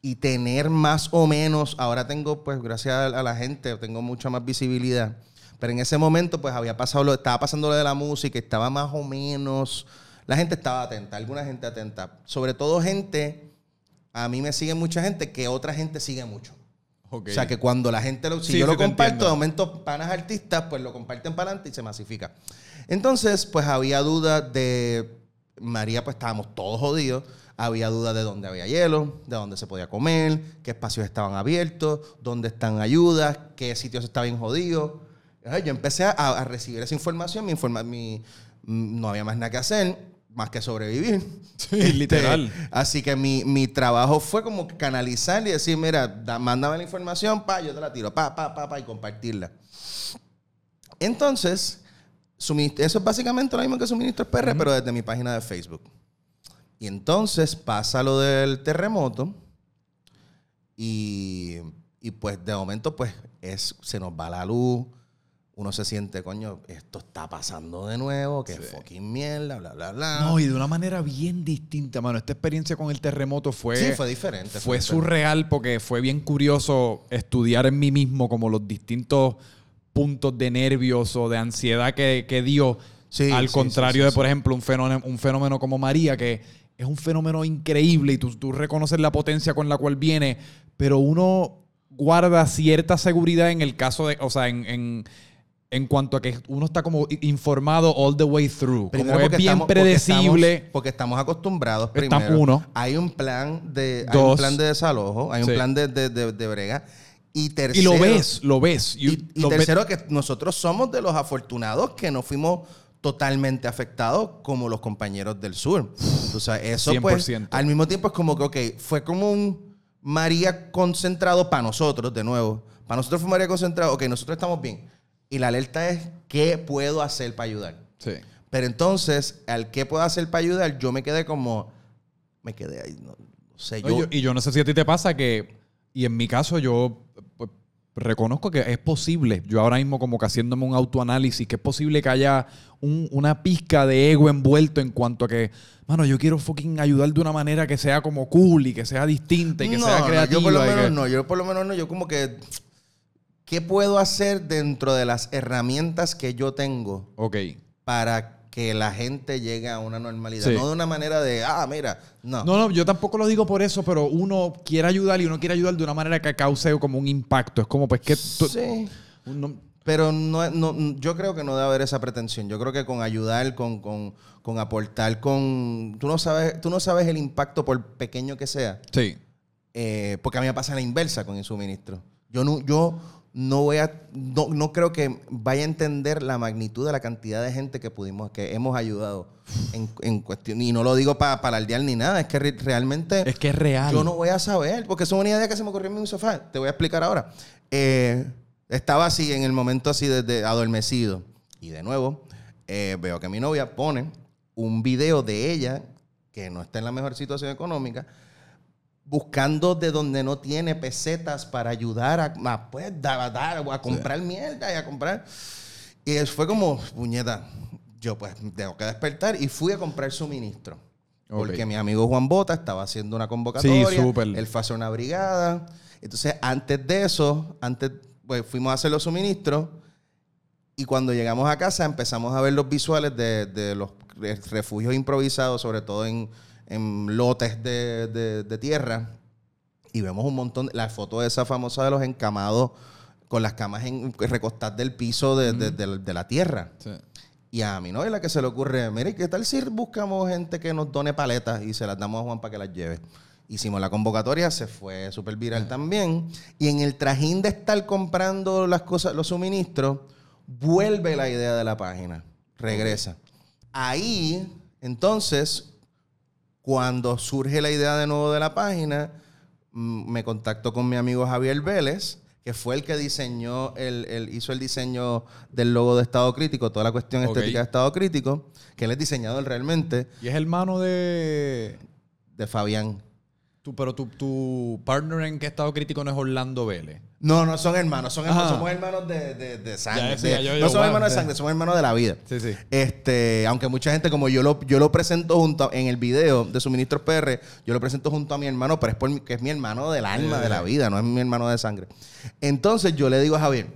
[SPEAKER 2] y tener más o menos, ahora tengo, pues, gracias a la gente, tengo mucha más visibilidad. Pero en ese momento, pues, había pasado lo, estaba pasando lo de la música, estaba más o menos, la gente estaba atenta, alguna gente atenta. Sobre todo gente, a mí me sigue mucha gente que otra gente sigue mucho. O sea, que cuando la gente lo... Si
[SPEAKER 1] Sí,
[SPEAKER 2] yo lo comparto, de momento panas artistas, pues lo comparten para adelante y se masifica. Entonces, pues había dudas de... María, pues estábamos todos jodidos. Había dudas de dónde había hielo, de dónde se podía comer, qué espacios estaban abiertos, dónde están ayudas, qué sitios estaban jodidos. Ay, Yo empecé a, a recibir esa información, mi informa- mi- mm, no había más nada que hacer, más que sobrevivir.
[SPEAKER 1] Sí, literal.
[SPEAKER 2] Así que mi, mi trabajo fue como canalizar y decir, mira, da- mándame la información, pa, yo te la tiro, pa, pa, pa, pa, y compartirla. Entonces, suministro- eso es básicamente lo mismo que Suministros PR, pero desde mi página de Facebook. Y entonces pasa lo del terremoto y, y pues de momento pues es, se nos va la luz, uno se siente, coño, esto está pasando de nuevo, que fucking mierda, bla, bla, bla.
[SPEAKER 1] No, y de una manera bien distinta, mano. Esta experiencia con el terremoto fue...
[SPEAKER 2] sí, fue diferente.
[SPEAKER 1] Fue surreal porque fue bien curioso estudiar en mí mismo como los distintos puntos de nervios o de ansiedad que, que dio.
[SPEAKER 2] Sí,
[SPEAKER 1] al
[SPEAKER 2] sí,
[SPEAKER 1] contrario
[SPEAKER 2] sí,
[SPEAKER 1] de,
[SPEAKER 2] sí,
[SPEAKER 1] por
[SPEAKER 2] sí.
[SPEAKER 1] ejemplo, un fenómeno, un fenómeno como María, que es un fenómeno increíble y tú, tú reconoces la potencia con la cual viene, pero uno guarda cierta seguridad en el caso de, o sea, en, en, en cuanto a que uno está como informado all the way through.
[SPEAKER 2] Primero
[SPEAKER 1] como es
[SPEAKER 2] porque
[SPEAKER 1] bien
[SPEAKER 2] estamos- porque
[SPEAKER 1] predecible.
[SPEAKER 2] estamos- Porque estamos acostumbrados. Primero,
[SPEAKER 1] uno.
[SPEAKER 2] Hay un plan de, hay un
[SPEAKER 1] Dos.
[SPEAKER 2] plan de desalojo, hay un
[SPEAKER 1] Sí.
[SPEAKER 2] plan de, de, de- de brega. Y
[SPEAKER 1] Y
[SPEAKER 2] tercero,
[SPEAKER 1] lo ves, lo ves.
[SPEAKER 2] Y,
[SPEAKER 1] You-
[SPEAKER 2] y
[SPEAKER 1] lo ves-
[SPEAKER 2] tercero, que nosotros somos de los afortunados que no fuimos totalmente afectados como los compañeros del sur. O sea, eso pues,
[SPEAKER 1] 100%.
[SPEAKER 2] al mismo tiempo es como que, ok, fue como un María concentrado para nosotros, de nuevo. Para nosotros fue María concentrado, ok, nosotros estamos bien. Y la alerta es, ¿qué puedo hacer para ayudar?
[SPEAKER 1] Sí.
[SPEAKER 2] Pero entonces, al qué puedo hacer para ayudar, yo me quedé como, me quedé ahí, no, no sé,
[SPEAKER 1] No,
[SPEAKER 2] yo,
[SPEAKER 1] y yo no sé si a ti te pasa que, y en mi caso yo pues, reconozco que es posible, yo ahora mismo como que haciéndome un autoanálisis, que es posible que haya un- una pizca de ego envuelto en cuanto a que, mano, yo quiero fucking ayudar de una manera que sea como cool y que sea distinta y que
[SPEAKER 2] no,
[SPEAKER 1] sea
[SPEAKER 2] no,
[SPEAKER 1] creativa.
[SPEAKER 2] yo por lo menos
[SPEAKER 1] que-
[SPEAKER 2] no, yo por lo menos no, yo como que, ¿qué puedo hacer dentro de las herramientas que yo tengo para que la gente llegue a una normalidad?
[SPEAKER 1] Sí.
[SPEAKER 2] No de una manera de, ah, mira, no.
[SPEAKER 1] No, no, yo tampoco lo digo por eso, pero uno quiere ayudar y uno quiere ayudar de una manera que cause como un impacto. Es como, pues que...
[SPEAKER 2] Sí.
[SPEAKER 1] uno-
[SPEAKER 2] Pero no, no, yo creo que no debe haber esa pretensión. Yo creo que con ayudar, con, con, con aportar, con... Tú no, sabes, tú no sabes el impacto por pequeño que sea.
[SPEAKER 1] sí.
[SPEAKER 2] Eh, porque a mí me pasa la inversa con el suministro. Yo, no, yo no voy a, no, no creo que vaya a entender la magnitud de la cantidad de gente que pudimos, que hemos ayudado en, en cuestión. Y no lo digo para para alardear ni nada, es que re- realmente
[SPEAKER 1] Es que es real.
[SPEAKER 2] yo no voy a saber, porque es una idea que se me ocurrió en mi sofá. Te voy a explicar ahora. Eh, estaba así en el momento así desde adormecido. Y de nuevo, eh, veo que mi novia pone un video de ella, que no está en la mejor situación económica, buscando de donde no tiene pesetas para ayudar a, a, pues, a, dar- a comprar mierda y a comprar. Y fue como, puñeta, yo pues tengo que despertar y fui a comprar suministro.
[SPEAKER 1] Ok.
[SPEAKER 2] Porque mi amigo Juan Bota estaba haciendo una convocatoria.
[SPEAKER 1] Sí, súper.
[SPEAKER 2] Él fue a hacer una brigada. Entonces, antes de eso, antes, pues fuimos a hacer los suministros. Y cuando llegamos a casa empezamos a ver los visuales de, de los re- refugios improvisados, sobre todo en, en lotes de, de- de tierra. Y vemos un montón, la foto de esa famosa de los encamados con las camas en, recostadas del piso de, de- de- de la tierra.
[SPEAKER 1] Sí.
[SPEAKER 2] Y a mi novia la que se le ocurre, mire, ¿qué tal si buscamos gente que nos done paletas y se las damos a Juan para que las lleve? Hicimos la convocatoria, se fue súper viral también. Y en el trajín de estar comprando las cosas, los suministros, vuelve la idea de la página. Regresa. Ahí, entonces, cuando surge la idea de nuevo de la página, me contacto con mi amigo Javier Vélez, que fue el que diseñó, el, el- hizo el diseño del logo de Estado Crítico, toda la cuestión
[SPEAKER 1] Ok.
[SPEAKER 2] estética de Estado Crítico, que él es diseñador realmente
[SPEAKER 1] Y es hermano de.
[SPEAKER 2] de Fabián.
[SPEAKER 1] Pero tu, tu partner en que estado crítico no es Orlando Vélez.
[SPEAKER 2] No, no son hermanos, son hermanos somos hermanos de, de- de sangre.
[SPEAKER 1] Ya decía
[SPEAKER 2] de-
[SPEAKER 1] yo,
[SPEAKER 2] no somos
[SPEAKER 1] wow,
[SPEAKER 2] hermanos de sangre, somos hermanos de la vida.
[SPEAKER 1] Sí, sí.
[SPEAKER 2] Este, aunque mucha gente, como yo lo, yo lo presento junto a- en el video de Suministros PR, yo lo presento junto a mi hermano, pero es por que es mi hermano del alma, de la vida, no es mi hermano de sangre. Entonces yo le digo a Javier,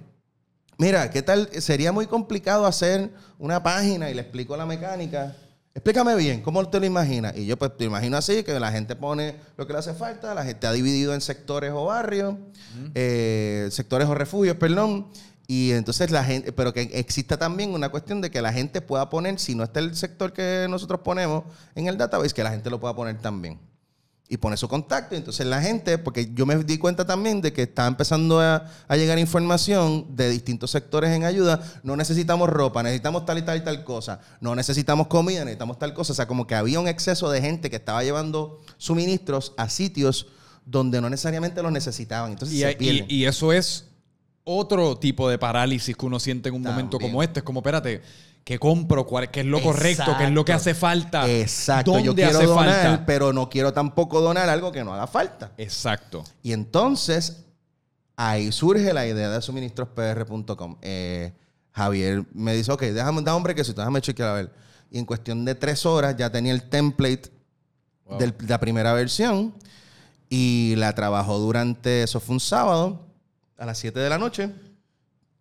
[SPEAKER 2] mira, ¿qué tal? Sería muy complicado hacer una página y le explico la mecánica. Explícame bien, ¿cómo te lo imaginas? Y yo pues te imagino así, que la gente pone lo que le hace falta, la gente ha dividido en sectores o barrios, eh, sectores o refugios, perdón. Y entonces la gente, pero que exista también una cuestión de que la gente pueda poner, si no está el sector que nosotros ponemos en el database, que la gente lo pueda poner también. Y pone su contacto. y Entonces la gente, porque yo me di cuenta también de que está empezando a, a llegar información de distintos sectores en ayuda. No necesitamos ropa, necesitamos tal y tal y tal cosa. No necesitamos comida, necesitamos tal cosa. O sea, como que había un exceso de gente que estaba llevando suministros a sitios donde no necesariamente los necesitaban. Entonces
[SPEAKER 1] Y,
[SPEAKER 2] se
[SPEAKER 1] y-
[SPEAKER 2] pierden.
[SPEAKER 1] y eso es otro tipo de parálisis que uno siente en un momento como este. Es como, espérate, ¿qué compro? ¿Cuál, ¿Qué es lo correcto? ¿Qué es lo que hace falta?
[SPEAKER 2] Exacto,
[SPEAKER 1] ¿Dónde
[SPEAKER 2] yo quiero
[SPEAKER 1] hace
[SPEAKER 2] donar,
[SPEAKER 1] falta?
[SPEAKER 2] pero no quiero tampoco donar algo que no haga falta.
[SPEAKER 1] Exacto.
[SPEAKER 2] Y entonces, ahí surge la idea de suministrospr.com. Eh, Javier me dice, ok, déjame, da hombre que si déjame chequear a ver. Y en cuestión de tres horas ya tenía el template
[SPEAKER 1] Wow.
[SPEAKER 2] de la primera versión y la trabajó durante, eso fue un sábado, a las 7 de la noche.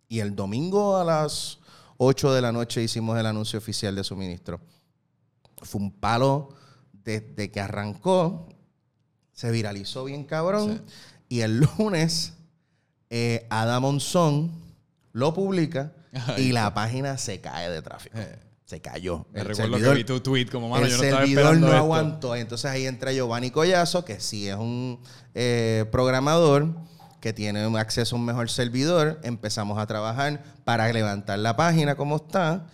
[SPEAKER 2] Y el domingo a las 8 de la noche hicimos el anuncio oficial de suministro. Fue un palo desde que arrancó. Se viralizó bien cabrón. Y el lunes, eh, Adam Monzón lo publica
[SPEAKER 1] Ay,
[SPEAKER 2] y la página se cae de tráfico.
[SPEAKER 1] Eh.
[SPEAKER 2] Se cayó.
[SPEAKER 1] Me
[SPEAKER 2] El
[SPEAKER 1] recuerdo
[SPEAKER 2] servidor-
[SPEAKER 1] que vi tu tweet como, mano,
[SPEAKER 2] el
[SPEAKER 1] yo no estaba esperando
[SPEAKER 2] no
[SPEAKER 1] esto.
[SPEAKER 2] aguantó. Entonces ahí entra Giovanni Collazo, que sí es un eh, programador que tiene un acceso a un mejor servidor. Empezamos a trabajar para levantar la página como está.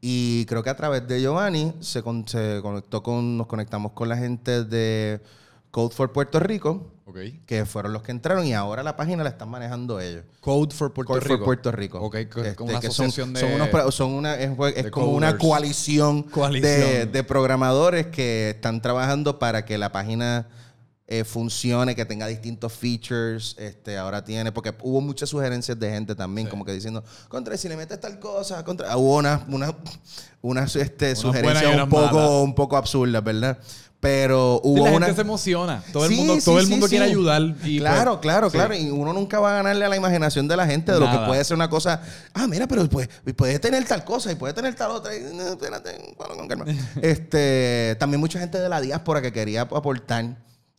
[SPEAKER 2] Y creo que a través de Giovanni se, con- se conectó con, nos conectamos con la gente de Code for Puerto Rico, que fueron los que entraron y ahora la página la están manejando ellos.
[SPEAKER 1] Code for Puerto
[SPEAKER 2] Code for
[SPEAKER 1] Rico.
[SPEAKER 2] Puerto Rico.
[SPEAKER 1] Ok, co-
[SPEAKER 2] Este,
[SPEAKER 1] una
[SPEAKER 2] son-
[SPEAKER 1] asociación de...
[SPEAKER 2] son unos pro- son una, es, es como una coalición,
[SPEAKER 1] Coalición.
[SPEAKER 2] De, de programadores que están trabajando para que la página eh, funcione, que tenga distintos features. Este, ahora tiene, porque hubo muchas sugerencias de gente también,
[SPEAKER 1] Sí.
[SPEAKER 2] como que diciendo, contra, si le metes tal cosa, contra. ah, Hubo unas una, unas, este,
[SPEAKER 1] y
[SPEAKER 2] sugerencias un poco,
[SPEAKER 1] malas.
[SPEAKER 2] un poco absurdas, ¿verdad? Pero hubo
[SPEAKER 1] la
[SPEAKER 2] una.
[SPEAKER 1] gente se emociona. Todo el mundo,
[SPEAKER 2] sí,
[SPEAKER 1] todo el
[SPEAKER 2] sí,
[SPEAKER 1] mundo quiere ayudar. Y
[SPEAKER 2] claro,
[SPEAKER 1] pues,
[SPEAKER 2] claro,
[SPEAKER 1] sí.
[SPEAKER 2] claro. Y uno nunca va a ganarle a la imaginación de la gente de lo que puede ser una cosa. Ah, mira, pero pues, puede tener tal cosa y puede tener tal otra. Y, no, espérate, bueno, con calma. este, también mucha gente de la diáspora que quería aportar.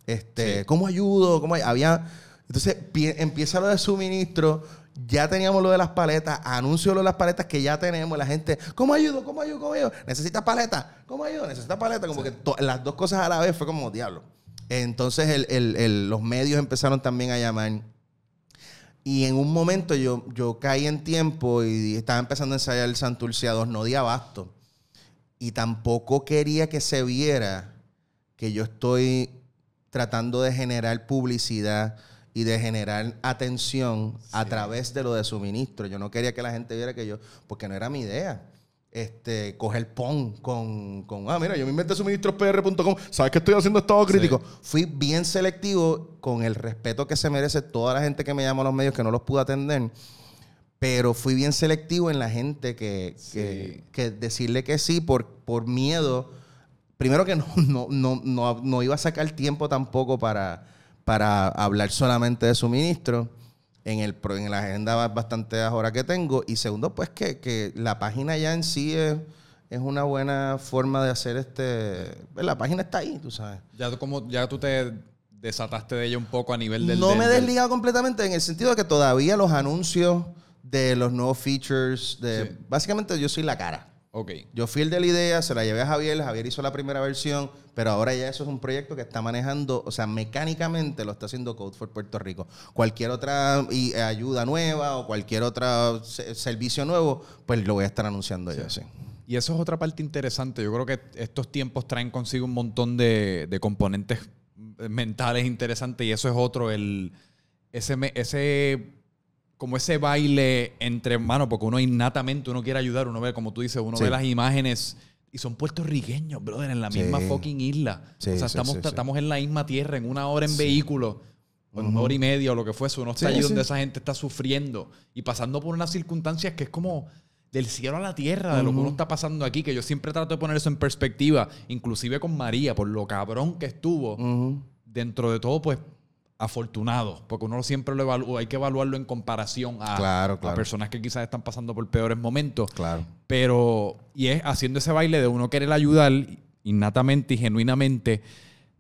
[SPEAKER 2] Este,
[SPEAKER 1] Sí.
[SPEAKER 2] ¿cómo ayudo? ¿Cómo había? Entonces pie- empieza lo de suministro. Ya teníamos lo de las paletas, anuncio lo de las paletas que ya tenemos. La gente, ¿cómo ayudo? ¿Cómo ayudo? ¿Cómo ayudo? ¿Necesitas paleta? ¿Cómo ayudo? ¿Necesitas paleta? Como que las dos cosas a la vez fue como diablo. Entonces el- el- el- los medios empezaron también a llamar. Y en un momento yo, yo caí en tiempo y estaba empezando a ensayar el Santurce a 2, no di abasto. Y tampoco quería que se viera que yo estoy tratando de generar publicidad y de generar atención a través de lo de suministro. Yo no quería que la gente viera que yo, porque no era mi idea. Este, coger PON con, con, ah, mira, yo me inventé suministrospr.com, ¿sabes que estoy haciendo estado crítico? Fui bien selectivo con el respeto que se merece toda la gente que me llama a los medios que no los pude atender, pero fui bien selectivo en la gente que, que, que decirle que sí por, por miedo. Primero que no, no, no, no, no iba a sacar tiempo tampoco para para hablar solamente de suministro en, el, en la agenda bastante ahora que tengo. Y segundo, pues que, la página ya en sí es, es, una buena forma de hacer este... Pues, la página está ahí, tú sabes.
[SPEAKER 1] Ya tú, como, ya tú te desataste de ella un poco a nivel del...
[SPEAKER 2] No me
[SPEAKER 1] he
[SPEAKER 2] desligado completamente en el sentido de que todavía los anuncios de los nuevos features, de básicamente yo soy la cara. Yo fui el de la idea, se la llevé a Javier, Javier hizo la primera versión, pero ahora ya eso es un proyecto que está manejando, o sea, mecánicamente lo está haciendo Code for Puerto Rico. Cualquier otra eh, ayuda nueva o cualquier otro servicio nuevo, pues lo voy a estar anunciando ya, sí.
[SPEAKER 1] Y eso es otra parte interesante. Yo creo que estos tiempos traen consigo un montón de, componentes mentales interesantes y eso es otro, el, ese, ese como ese baile entre hermanos, porque uno innatamente uno quiere ayudar, uno ve, como tú dices, uno ve las imágenes y son puertorriqueños, brother, en la misma fucking isla. o sea, estamos, estamos en la misma tierra, en una hora en vehículo, o en una hora y media o lo que fuese. Uno está allí donde esa gente está sufriendo y pasando por unas circunstancias que es como del cielo a la tierra, de lo que uno está pasando aquí, que yo siempre trato de poner eso en perspectiva, inclusive con María, por lo cabrón que estuvo. Dentro de todo, pues afortunado, porque uno siempre lo evalúa, hay que evaluarlo en comparación a, personas que quizás están pasando por peores momentos.
[SPEAKER 2] Claro.
[SPEAKER 1] Pero, y es haciendo ese baile de uno querer ayudar innatamente y genuinamente,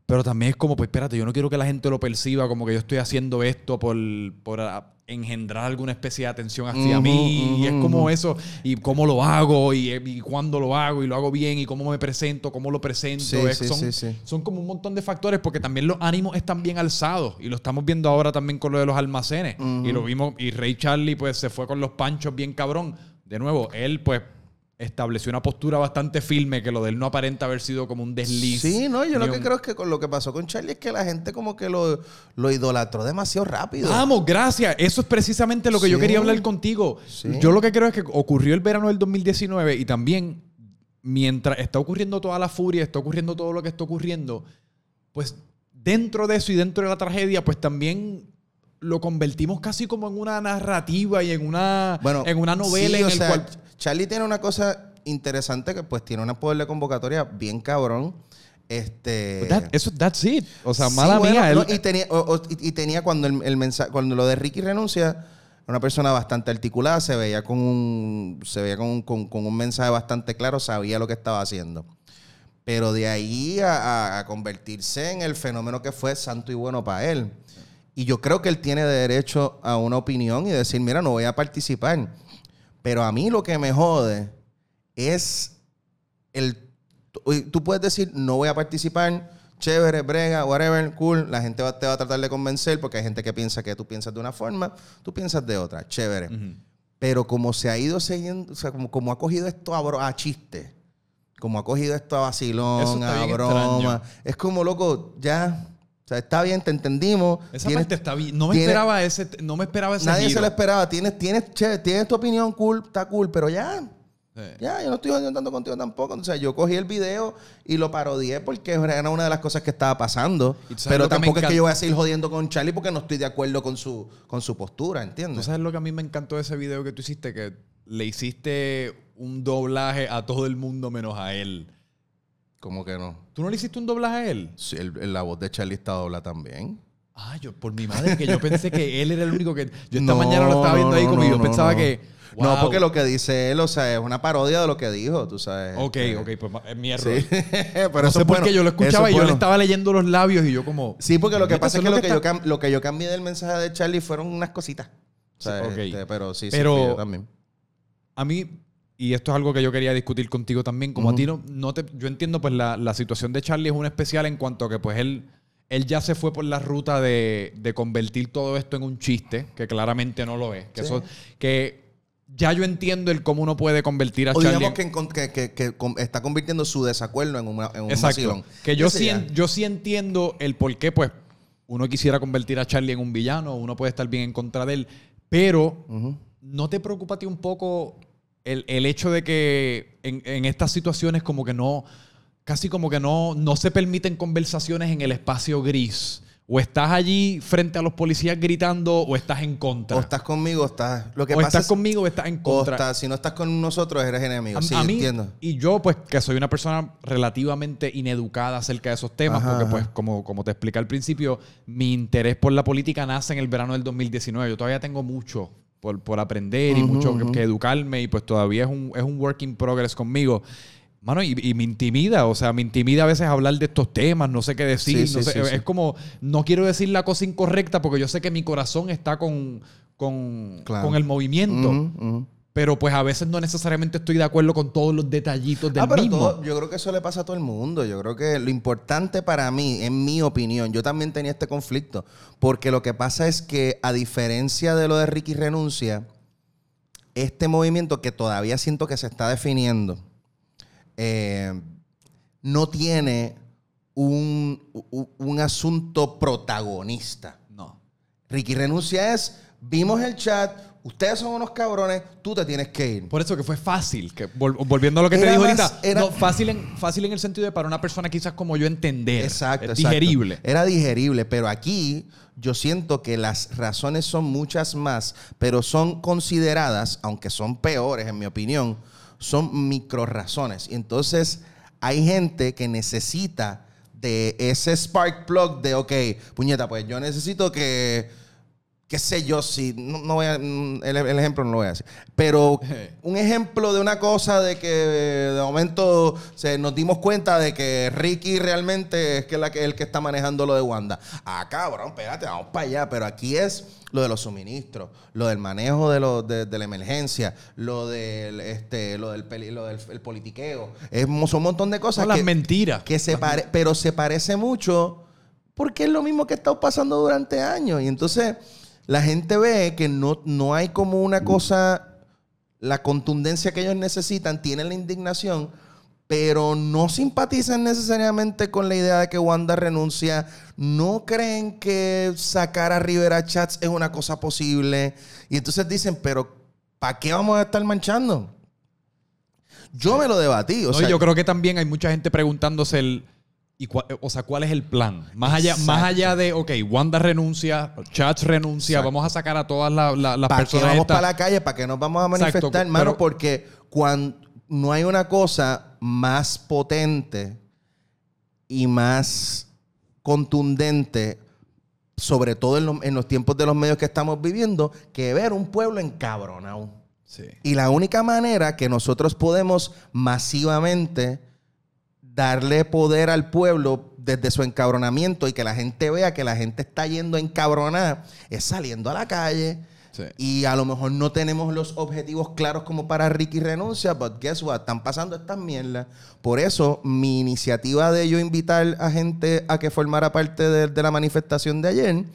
[SPEAKER 1] pero también es como, pues espérate, yo no quiero que la gente lo perciba como que yo estoy haciendo esto por, por engendrar alguna especie de atención hacia mí. y es como eso, y cómo lo hago, y, y, cuándo lo hago, y lo hago bien, y cómo me presento, cómo lo presento. son, son, como un montón de factores, porque también los ánimos están bien alzados, y lo estamos viendo ahora también con lo de los almacenes. Y lo vimos, y Ray Charlie pues se fue con los panchos bien cabrón. De nuevo, él pues estableció una postura bastante firme que lo de él no aparenta haber sido como un desliz.
[SPEAKER 2] Sí, no, yo lo que creo es que con lo que pasó con Charlie es que la gente como que lo, lo idolatró demasiado rápido.
[SPEAKER 1] Vamos, gracias. Eso es precisamente lo que yo quería hablar contigo. Yo lo que creo es que ocurrió el verano del 2019 y también mientras está ocurriendo toda la furia, está ocurriendo todo lo que está ocurriendo, pues dentro de eso y dentro de la tragedia, pues también lo convertimos casi como en una narrativa y en una, en una novela en el cual
[SPEAKER 2] Charlie tiene una cosa interesante que pues tiene una poder de convocatoria bien cabrón. Este.
[SPEAKER 1] eso, that's it. O sea, mala mía.
[SPEAKER 2] y, tenía, y, tenía cuando el, mensaje, cuando lo de Ricky renuncia, una persona bastante articulada, se veía con un, se veía con, un mensaje bastante claro, sabía lo que estaba haciendo. Pero de ahí a, a, convertirse en el fenómeno que fue santo y bueno para él. Y yo creo que él tiene derecho a una opinión y decir, mira, no voy a participar. Pero a mí lo que me jode es el... Tú puedes decir, no voy a participar, chévere, brega, whatever, cool. La gente te va a tratar de convencer porque hay gente que piensa que tú piensas de una forma, tú piensas de otra, chévere. Pero como se ha ido siguiendo, o sea, como, como ha cogido esto a, a chiste, como ha cogido esto a vacilón, a broma, es como, loco, ya o sea, está bien, te entendimos.
[SPEAKER 1] Esa parte está bien. No me esperaba ese, no me esperaba ese
[SPEAKER 2] Nadie se lo esperaba. Tienes, tienes, tienes tu opinión cool, está cool, pero ya. Ya, yo no estoy jodiendo tanto contigo tampoco. O sea, yo cogí el video y lo parodié porque era una de las cosas que estaba pasando. Pero tampoco es que yo voy a seguir jodiendo con Charlie porque no estoy de acuerdo con su, con su postura, ¿entiendes?
[SPEAKER 1] ¿Tú sabes lo que a mí me encantó de ese video que tú hiciste? Que le hiciste un doblaje a todo el mundo menos a él.
[SPEAKER 2] ¿Cómo que no?
[SPEAKER 1] ¿Tú no le hiciste un doblaje a él?
[SPEAKER 2] Sí, la voz de Charlie está dobla también.
[SPEAKER 1] Ah, yo, por mi madre, que yo pensé que él era el único que. Yo esta mañana lo estaba viendo ahí como yo pensaba que.
[SPEAKER 2] No, porque lo que dice él, o sea, es una parodia de lo que dijo, tú sabes.
[SPEAKER 1] Ok, este, ok, pues es mi error. Sí. Pero no sé por qué yo lo escuchaba y yo le estaba leyendo los labios y yo como...
[SPEAKER 2] Sí, porque lo que pasa es que, lo, que yo lo que yo cambié del mensaje de Charlie fueron unas cositas. O sea, este, pero sí, sí, yo también.
[SPEAKER 1] A mí, y esto es algo que yo quería discutir contigo también. Como a ti no, te, yo entiendo, pues la, situación de Charlie es una especial en cuanto a que pues él él ya se fue por la ruta de, de convertir todo esto en un chiste, que claramente no lo es. Que,
[SPEAKER 2] Sí.
[SPEAKER 1] eso, que ya yo entiendo el cómo uno puede convertir a
[SPEAKER 2] O
[SPEAKER 1] Charlie.
[SPEAKER 2] digamos que, que- que- que com- está convirtiendo su desacuerdo en, una- en un
[SPEAKER 1] Exacto.
[SPEAKER 2] vacilón.
[SPEAKER 1] Que yo sí, en- yo sí entiendo el por qué, pues, uno quisiera convertir a Charlie en un villano, uno puede estar bien en contra de él, pero ¿no te preocupa a ti un poco el, el hecho de que en, en estas situaciones como que no, casi como que no, no se permiten conversaciones en el espacio gris? O estás allí frente a los policías gritando o estás en contra.
[SPEAKER 2] O estás conmigo o estás... Lo que
[SPEAKER 1] O
[SPEAKER 2] pasa
[SPEAKER 1] estás
[SPEAKER 2] es-
[SPEAKER 1] conmigo o estás en
[SPEAKER 2] o
[SPEAKER 1] contra.
[SPEAKER 2] estás- si no estás con nosotros, eres enemigo.
[SPEAKER 1] A,
[SPEAKER 2] sí,
[SPEAKER 1] a mí,
[SPEAKER 2] entiendo.
[SPEAKER 1] y yo, pues, que soy una persona relativamente ineducada acerca de esos temas,
[SPEAKER 2] Ajá,
[SPEAKER 1] porque,
[SPEAKER 2] ajá.
[SPEAKER 1] pues, como, como te expliqué al principio, mi interés por la política nace en el verano del 2019. Yo todavía tengo mucho por, por aprender y
[SPEAKER 2] Ujú,
[SPEAKER 1] mucho que-
[SPEAKER 2] ujú.
[SPEAKER 1] que, educarme, y pues todavía es un, es un work in progress conmigo. Mano, y, y me intimida, o sea, me intimida a veces hablar de estos temas, no sé qué decir,
[SPEAKER 2] Sí,
[SPEAKER 1] no
[SPEAKER 2] sí,
[SPEAKER 1] sé,
[SPEAKER 2] sí,
[SPEAKER 1] es como, no quiero decir la cosa incorrecta porque yo sé que mi corazón está con, con,
[SPEAKER 2] Claro.
[SPEAKER 1] con el movimiento.
[SPEAKER 2] Ujú, ujú.
[SPEAKER 1] Pero pues a veces no necesariamente estoy de acuerdo con todos los detallitos del
[SPEAKER 2] Ah, pero
[SPEAKER 1] mismo.
[SPEAKER 2] todo- yo creo que eso le pasa a todo el mundo. Yo creo que lo importante para mí, en mi opinión, yo también tenía este conflicto. Porque lo que pasa es que, a diferencia de lo de Ricky Renuncia, este movimiento que todavía siento que se está definiendo, eh, no tiene un, un asunto protagonista.
[SPEAKER 1] No.
[SPEAKER 2] Ricky Renuncia es, vimos el chat, ustedes son unos cabrones, tú te tienes que ir.
[SPEAKER 1] Por eso que fue fácil, que vol- volviendo a lo que te dijo
[SPEAKER 2] más-
[SPEAKER 1] ahorita,
[SPEAKER 2] era-
[SPEAKER 1] no, fácil, en, fácil en el sentido de para una persona quizás como yo entender.
[SPEAKER 2] Exacto,
[SPEAKER 1] Es
[SPEAKER 2] exacto.
[SPEAKER 1] digerible.
[SPEAKER 2] Era digerible, pero aquí yo siento que las razones son muchas más, pero son consideradas, aunque son peores en mi opinión, son micro razones. Y entonces hay gente que necesita de ese spark plug de, ok, puñeta, pues yo necesito que, qué sé yo, si, no, no voy a, mm, el, el ejemplo no lo voy a decir, pero un ejemplo de una cosa de que de momento se, nos dimos cuenta de que Ricky realmente es que la que, el que está manejando lo de Wanda. Ah, cabrón, espérate, vamos para allá, pero aquí es lo de los suministros, lo del manejo de, lo, de, de la emergencia, lo del, este, lo del, peli- lo del el politiqueo, es, son un montón de cosas
[SPEAKER 1] Son las
[SPEAKER 2] que,
[SPEAKER 1] mentiras.
[SPEAKER 2] que se pare- pero se parece mucho porque es lo mismo que ha estado pasando durante años. Y entonces la gente ve que no, no hay como una cosa, la contundencia que ellos necesitan, tienen la indignación, pero no simpatizan necesariamente con la idea de que Wanda renuncia, no creen que sacar a Rivera Chats es una cosa posible. Y entonces dicen, pero ¿para qué vamos a estar manchando? Yo me lo debatí. O
[SPEAKER 1] No,
[SPEAKER 2] sea,
[SPEAKER 1] yo creo que también hay mucha gente preguntándose el. Y cua- o sea, ¿cuál es el plan? Más allá, más
[SPEAKER 2] Exacto.
[SPEAKER 1] allá de, ok, Wanda renuncia, Chats renuncia,
[SPEAKER 2] Exacto.
[SPEAKER 1] vamos a sacar a todas la- la- las
[SPEAKER 2] ¿Para qué
[SPEAKER 1] personas.
[SPEAKER 2] vamos
[SPEAKER 1] estas-
[SPEAKER 2] para la calle? ¿Para qué nos vamos a
[SPEAKER 1] Exacto,
[SPEAKER 2] manifestar,
[SPEAKER 1] pero-
[SPEAKER 2] hermano? Porque cuando no hay una cosa más potente y más contundente, sobre todo en los, en los tiempos de los medios que estamos viviendo, que ver un pueblo encabronado.
[SPEAKER 1] Sí.
[SPEAKER 2] Y la única manera que nosotros podemos masivamente darle poder al pueblo desde su encabronamiento y que la gente vea que la gente está yendo encabronada es saliendo a la calle.
[SPEAKER 1] Sí.
[SPEAKER 2] Y a lo mejor no tenemos los objetivos claros como para Ricky renuncia, but guess what? Están pasando estas mierdas. Por eso, mi iniciativa de yo invitar a gente a que formara parte de, de la manifestación de ayer,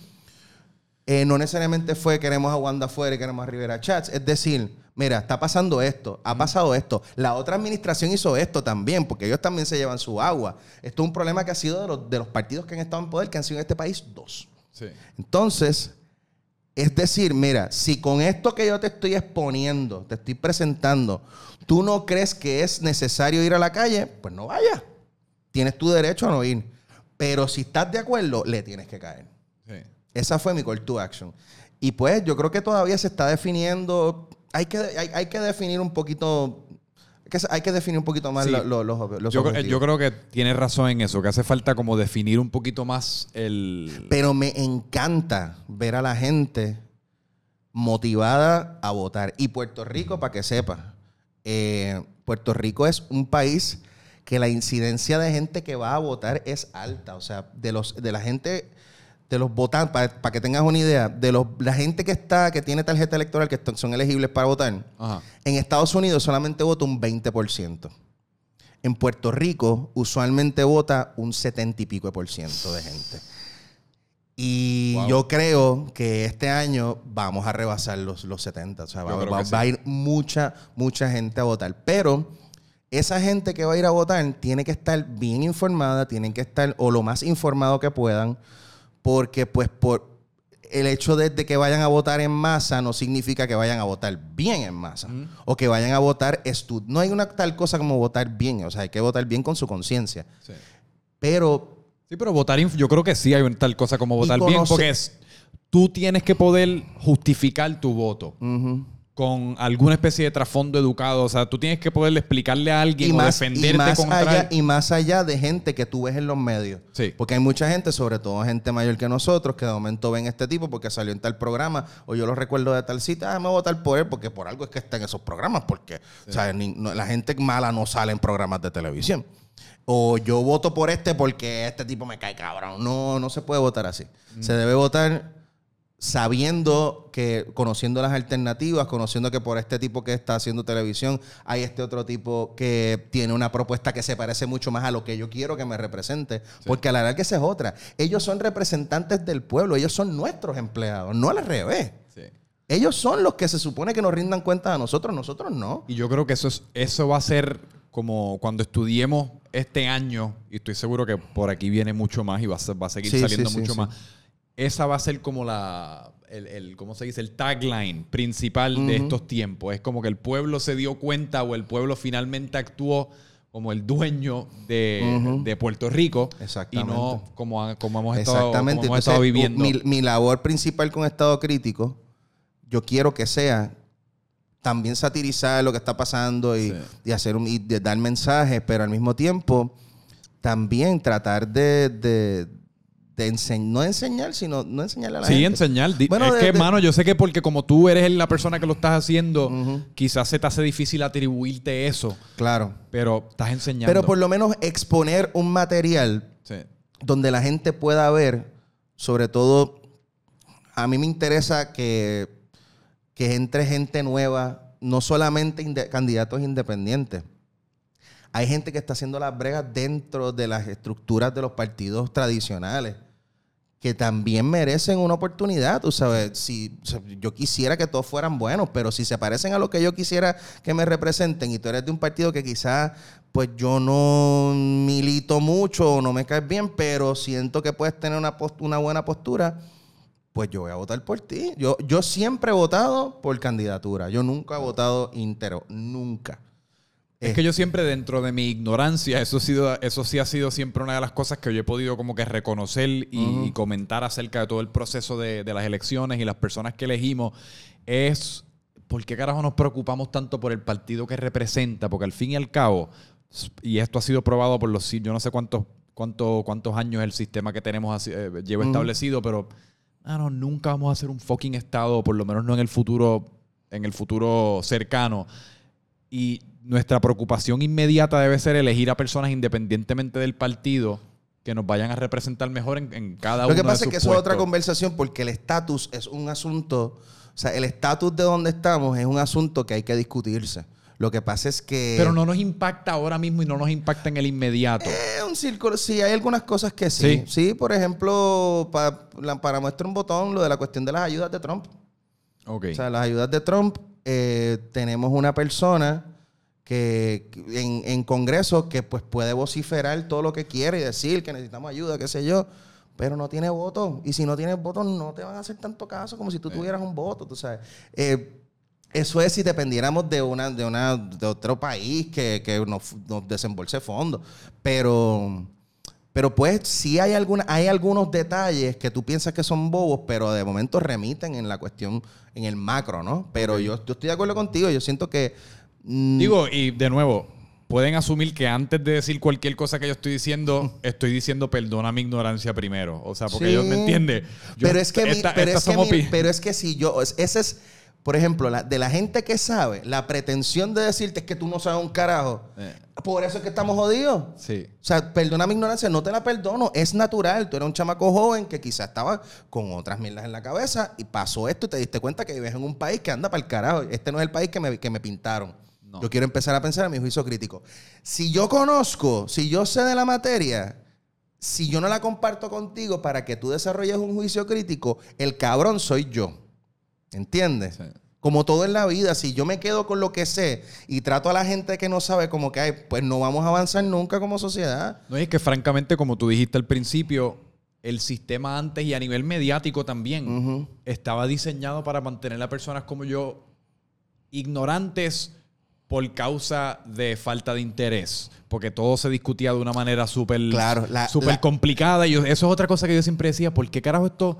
[SPEAKER 2] eh, no necesariamente fue queremos a Wanda afuera y queremos a Rivera Chats. Es decir, mira, está pasando esto, ha pasado esto. La otra administración hizo esto también, porque ellos también se llevan su agua. Esto es un problema que ha sido de los, de los partidos que han estado en poder, que han sido en este país dos.
[SPEAKER 1] Sí.
[SPEAKER 2] Entonces, es decir, mira, si con esto que yo te estoy exponiendo, te estoy presentando, tú no crees que es necesario ir a la calle, pues no vayas. Tienes tu derecho a no ir. Pero si estás de acuerdo, le tienes que caer.
[SPEAKER 1] Sí.
[SPEAKER 2] Esa fue mi call to action. Y pues yo creo que todavía se está definiendo. Hay que, hay, hay que definir un poquito. que Hay que definir un poquito más
[SPEAKER 1] Sí.
[SPEAKER 2] los, los
[SPEAKER 1] Yo,
[SPEAKER 2] objetivos.
[SPEAKER 1] yo creo que tienes razón en eso, que hace falta como definir un poquito más el...
[SPEAKER 2] Pero me encanta ver a la gente motivada a votar. Y Puerto Rico, para que sepa, eh, Puerto Rico es un país que la incidencia de gente que va a votar es alta. O sea, de los de la gente, de los votantes, para, que tengas una idea, de los, la gente que está, que tiene tarjeta electoral, que son elegibles para votar,
[SPEAKER 1] Ajá.
[SPEAKER 2] en Estados Unidos solamente vota un 20%. En Puerto Rico usualmente vota un 70 y pico de por ciento de gente. Y
[SPEAKER 1] Wow.
[SPEAKER 2] yo creo que este año vamos a rebasar los, los 70. O sea, va, va- a ir mucha, mucha gente a votar. Pero esa gente que va a ir a votar tiene que estar bien informada, tienen que estar o lo más informado que puedan, porque pues por el hecho de, de que vayan a votar en masa no significa que vayan a votar bien en masa o que vayan a votar No hay una tal cosa como votar bien, o sea, hay que votar bien con su conciencia.
[SPEAKER 1] Sí.
[SPEAKER 2] Pero
[SPEAKER 1] Sí, pero votar, yo creo que sí hay una tal cosa como votar bien, porque es, tú tienes que poder justificar tu voto
[SPEAKER 2] ujú.
[SPEAKER 1] Con alguna especie de trasfondo educado. O sea, tú tienes que poder explicarle a alguien
[SPEAKER 2] y
[SPEAKER 1] o
[SPEAKER 2] más,
[SPEAKER 1] defenderte
[SPEAKER 2] y más
[SPEAKER 1] contra
[SPEAKER 2] allá
[SPEAKER 1] él.
[SPEAKER 2] y más allá de gente que tú ves en los medios.
[SPEAKER 1] Sí.
[SPEAKER 2] Porque hay mucha gente, sobre todo gente mayor que nosotros, que de momento ven este tipo porque salió en tal programa o yo lo recuerdo de tal cita, ah, me voy a votar por él porque por algo es que está en esos programas, porque o sea, ni- no- la gente mala no sale en programas de televisión. O yo voto por este porque este tipo me cae cabrón. No, no se puede votar así. Se debe votar sabiendo que, conociendo las alternativas, conociendo que por este tipo que está haciendo televisión, hay este otro tipo que tiene una propuesta que se parece mucho más a lo que yo quiero que me represente. Porque a la larga esa es otra. Ellos son representantes del pueblo, ellos son nuestros empleados, no al revés.
[SPEAKER 1] Sí.
[SPEAKER 2] Ellos son los que se supone que nos rindan cuenta a nosotros, nosotros no.
[SPEAKER 1] Y yo creo que eso, es, eso va a ser como cuando estudiemos este año, y estoy seguro que por aquí viene mucho más y va a, va a seguir
[SPEAKER 2] Sí,
[SPEAKER 1] saliendo mucho más. Esa va a ser como la, el, el- ¿cómo se dice? El tagline principal de estos tiempos. Es como que el pueblo se dio cuenta o el pueblo finalmente actuó como el dueño de, de Puerto Rico y no como, como hemos estado, como hemos
[SPEAKER 2] Entonces,
[SPEAKER 1] estado viviendo.
[SPEAKER 2] Mi, mi labor principal con Estado Crítico, yo quiero que sea también satirizar lo que está pasando y,
[SPEAKER 1] Sí.
[SPEAKER 2] y hacer un- y de dar mensajes, pero al mismo tiempo también tratar de, de, de no enseñar, sino no enseñarle a la
[SPEAKER 1] Sí,
[SPEAKER 2] gente.
[SPEAKER 1] enseñar. Di-
[SPEAKER 2] Bueno,
[SPEAKER 1] es
[SPEAKER 2] de-
[SPEAKER 1] que,
[SPEAKER 2] de-
[SPEAKER 1] mano, yo sé que porque como tú eres la persona que lo estás haciendo, quizás se te hace difícil atribuirte eso, a mí me interesa que, que entre gente nueva, no solamente candidatos independientes. Hay gente que está haciendo las bregas dentro de las estructuras de los partidos tradicionales que también merecen una oportunidad, tú sabes, si yo quisiera que todos fueran buenos, pero si se parecen a lo que yo quisiera que me representen y tú eres de un partido que quizás pues yo no milito mucho no me caes bien, pero siento que puedes tener una, buena postura, pues yo voy a votar por ti. Yo, yo siempre he votado por candidatura, yo nunca he votado íntero, nunca. Es que yo siempre dentro de mi ignorancia, eso, ha sido, eso sí ha sido siempre una de las cosas que yo he podido como que reconocer y, y comentar acerca de todo el proceso de, de las elecciones y las personas que elegimos, es por qué carajo nos preocupamos tanto por el partido que representa, porque al fin y al cabo, y esto ha sido probado por los, yo no sé cuántos, cuántos, cuántos años el sistema que tenemos así, eh, lleva establecido, pero ah, no, nunca vamos a hacer un fucking estado, por lo menos no en el futuro, en el futuro cercano. Y nuestra preocupación inmediata debe ser elegir a personas independientemente del partido que nos vayan a representar mejor en, en cada uno
[SPEAKER 2] Lo
[SPEAKER 1] de
[SPEAKER 2] que pasa es que eso es otra conversación porque el estatus es un asunto, o sea, el estatus de donde estamos es un asunto que hay que discutirse. Lo que pasa es que...
[SPEAKER 1] Pero no nos impacta ahora mismo y no nos impacta en el inmediato.
[SPEAKER 2] Es un círculo, sí, hay algunas cosas que sí.
[SPEAKER 1] Sí.
[SPEAKER 2] Sí, por ejemplo, pa- la- para muestra un botón, lo de la cuestión de las ayudas de Trump.
[SPEAKER 1] Ok.
[SPEAKER 2] O sea, las ayudas de Trump, eh, tenemos una persona que en, en Congreso que pues puede vociferar todo lo que quiere y decir que necesitamos ayuda, qué sé yo, pero no tiene voto. Y si no tienes voto, no te van a hacer tanto caso como si tú tuvieras un voto, tú sabes. Eh, eso es si dependiéramos de una, de una, de otro país que, que nos, nos desembolse fondos. Pero, pero pues sí hay alguna, hay algunos detalles que tú piensas que son bobos, pero de momento remiten en la cuestión, en el macro, ¿no? Pero yo, yo estoy de acuerdo contigo, yo siento que
[SPEAKER 1] Digo, y de nuevo, pueden asumir que antes de decir cualquier cosa que yo estoy diciendo, estoy diciendo perdona mi ignorancia primero. O sea, porque
[SPEAKER 2] Sí.
[SPEAKER 1] ellos me entienden. Yo-
[SPEAKER 2] pero es que, mi- pero, es que mi- pero es que si yo, es- ese es, por ejemplo, la, de la gente que sabe, la pretensión de decirte es que tú no sabes un carajo.
[SPEAKER 1] Eh.
[SPEAKER 2] Por eso es que estamos jodidos.
[SPEAKER 1] Sí.
[SPEAKER 2] O sea, perdona mi ignorancia, no te la perdono, es natural. Tú eres un chamaco joven que quizás estaba con otras mierdas en la cabeza y pasó esto y te diste cuenta que vives en un país que anda para el carajo. Este no es el país que me, que me pintaron.
[SPEAKER 1] No.
[SPEAKER 2] Yo quiero empezar a pensar a mi juicio crítico. Si yo conozco, si yo sé de la materia, si yo no la comparto contigo para que tú desarrolles un juicio crítico, el cabrón soy yo. ¿Entiendes?
[SPEAKER 1] Sí.
[SPEAKER 2] Como todo en la vida, si yo me quedo con lo que sé y trato a la gente que no sabe como que hay, pues no vamos a avanzar nunca como sociedad.
[SPEAKER 1] No, y es que francamente, como tú dijiste al principio, el sistema antes y a nivel mediático también estaba diseñado para mantener a personas como yo ignorantes por causa de falta de interés. Porque todo se discutía de una manera súper
[SPEAKER 2] Claro, la-
[SPEAKER 1] complicada. Y eso es otra cosa que yo siempre decía. ¿Por qué carajo esto,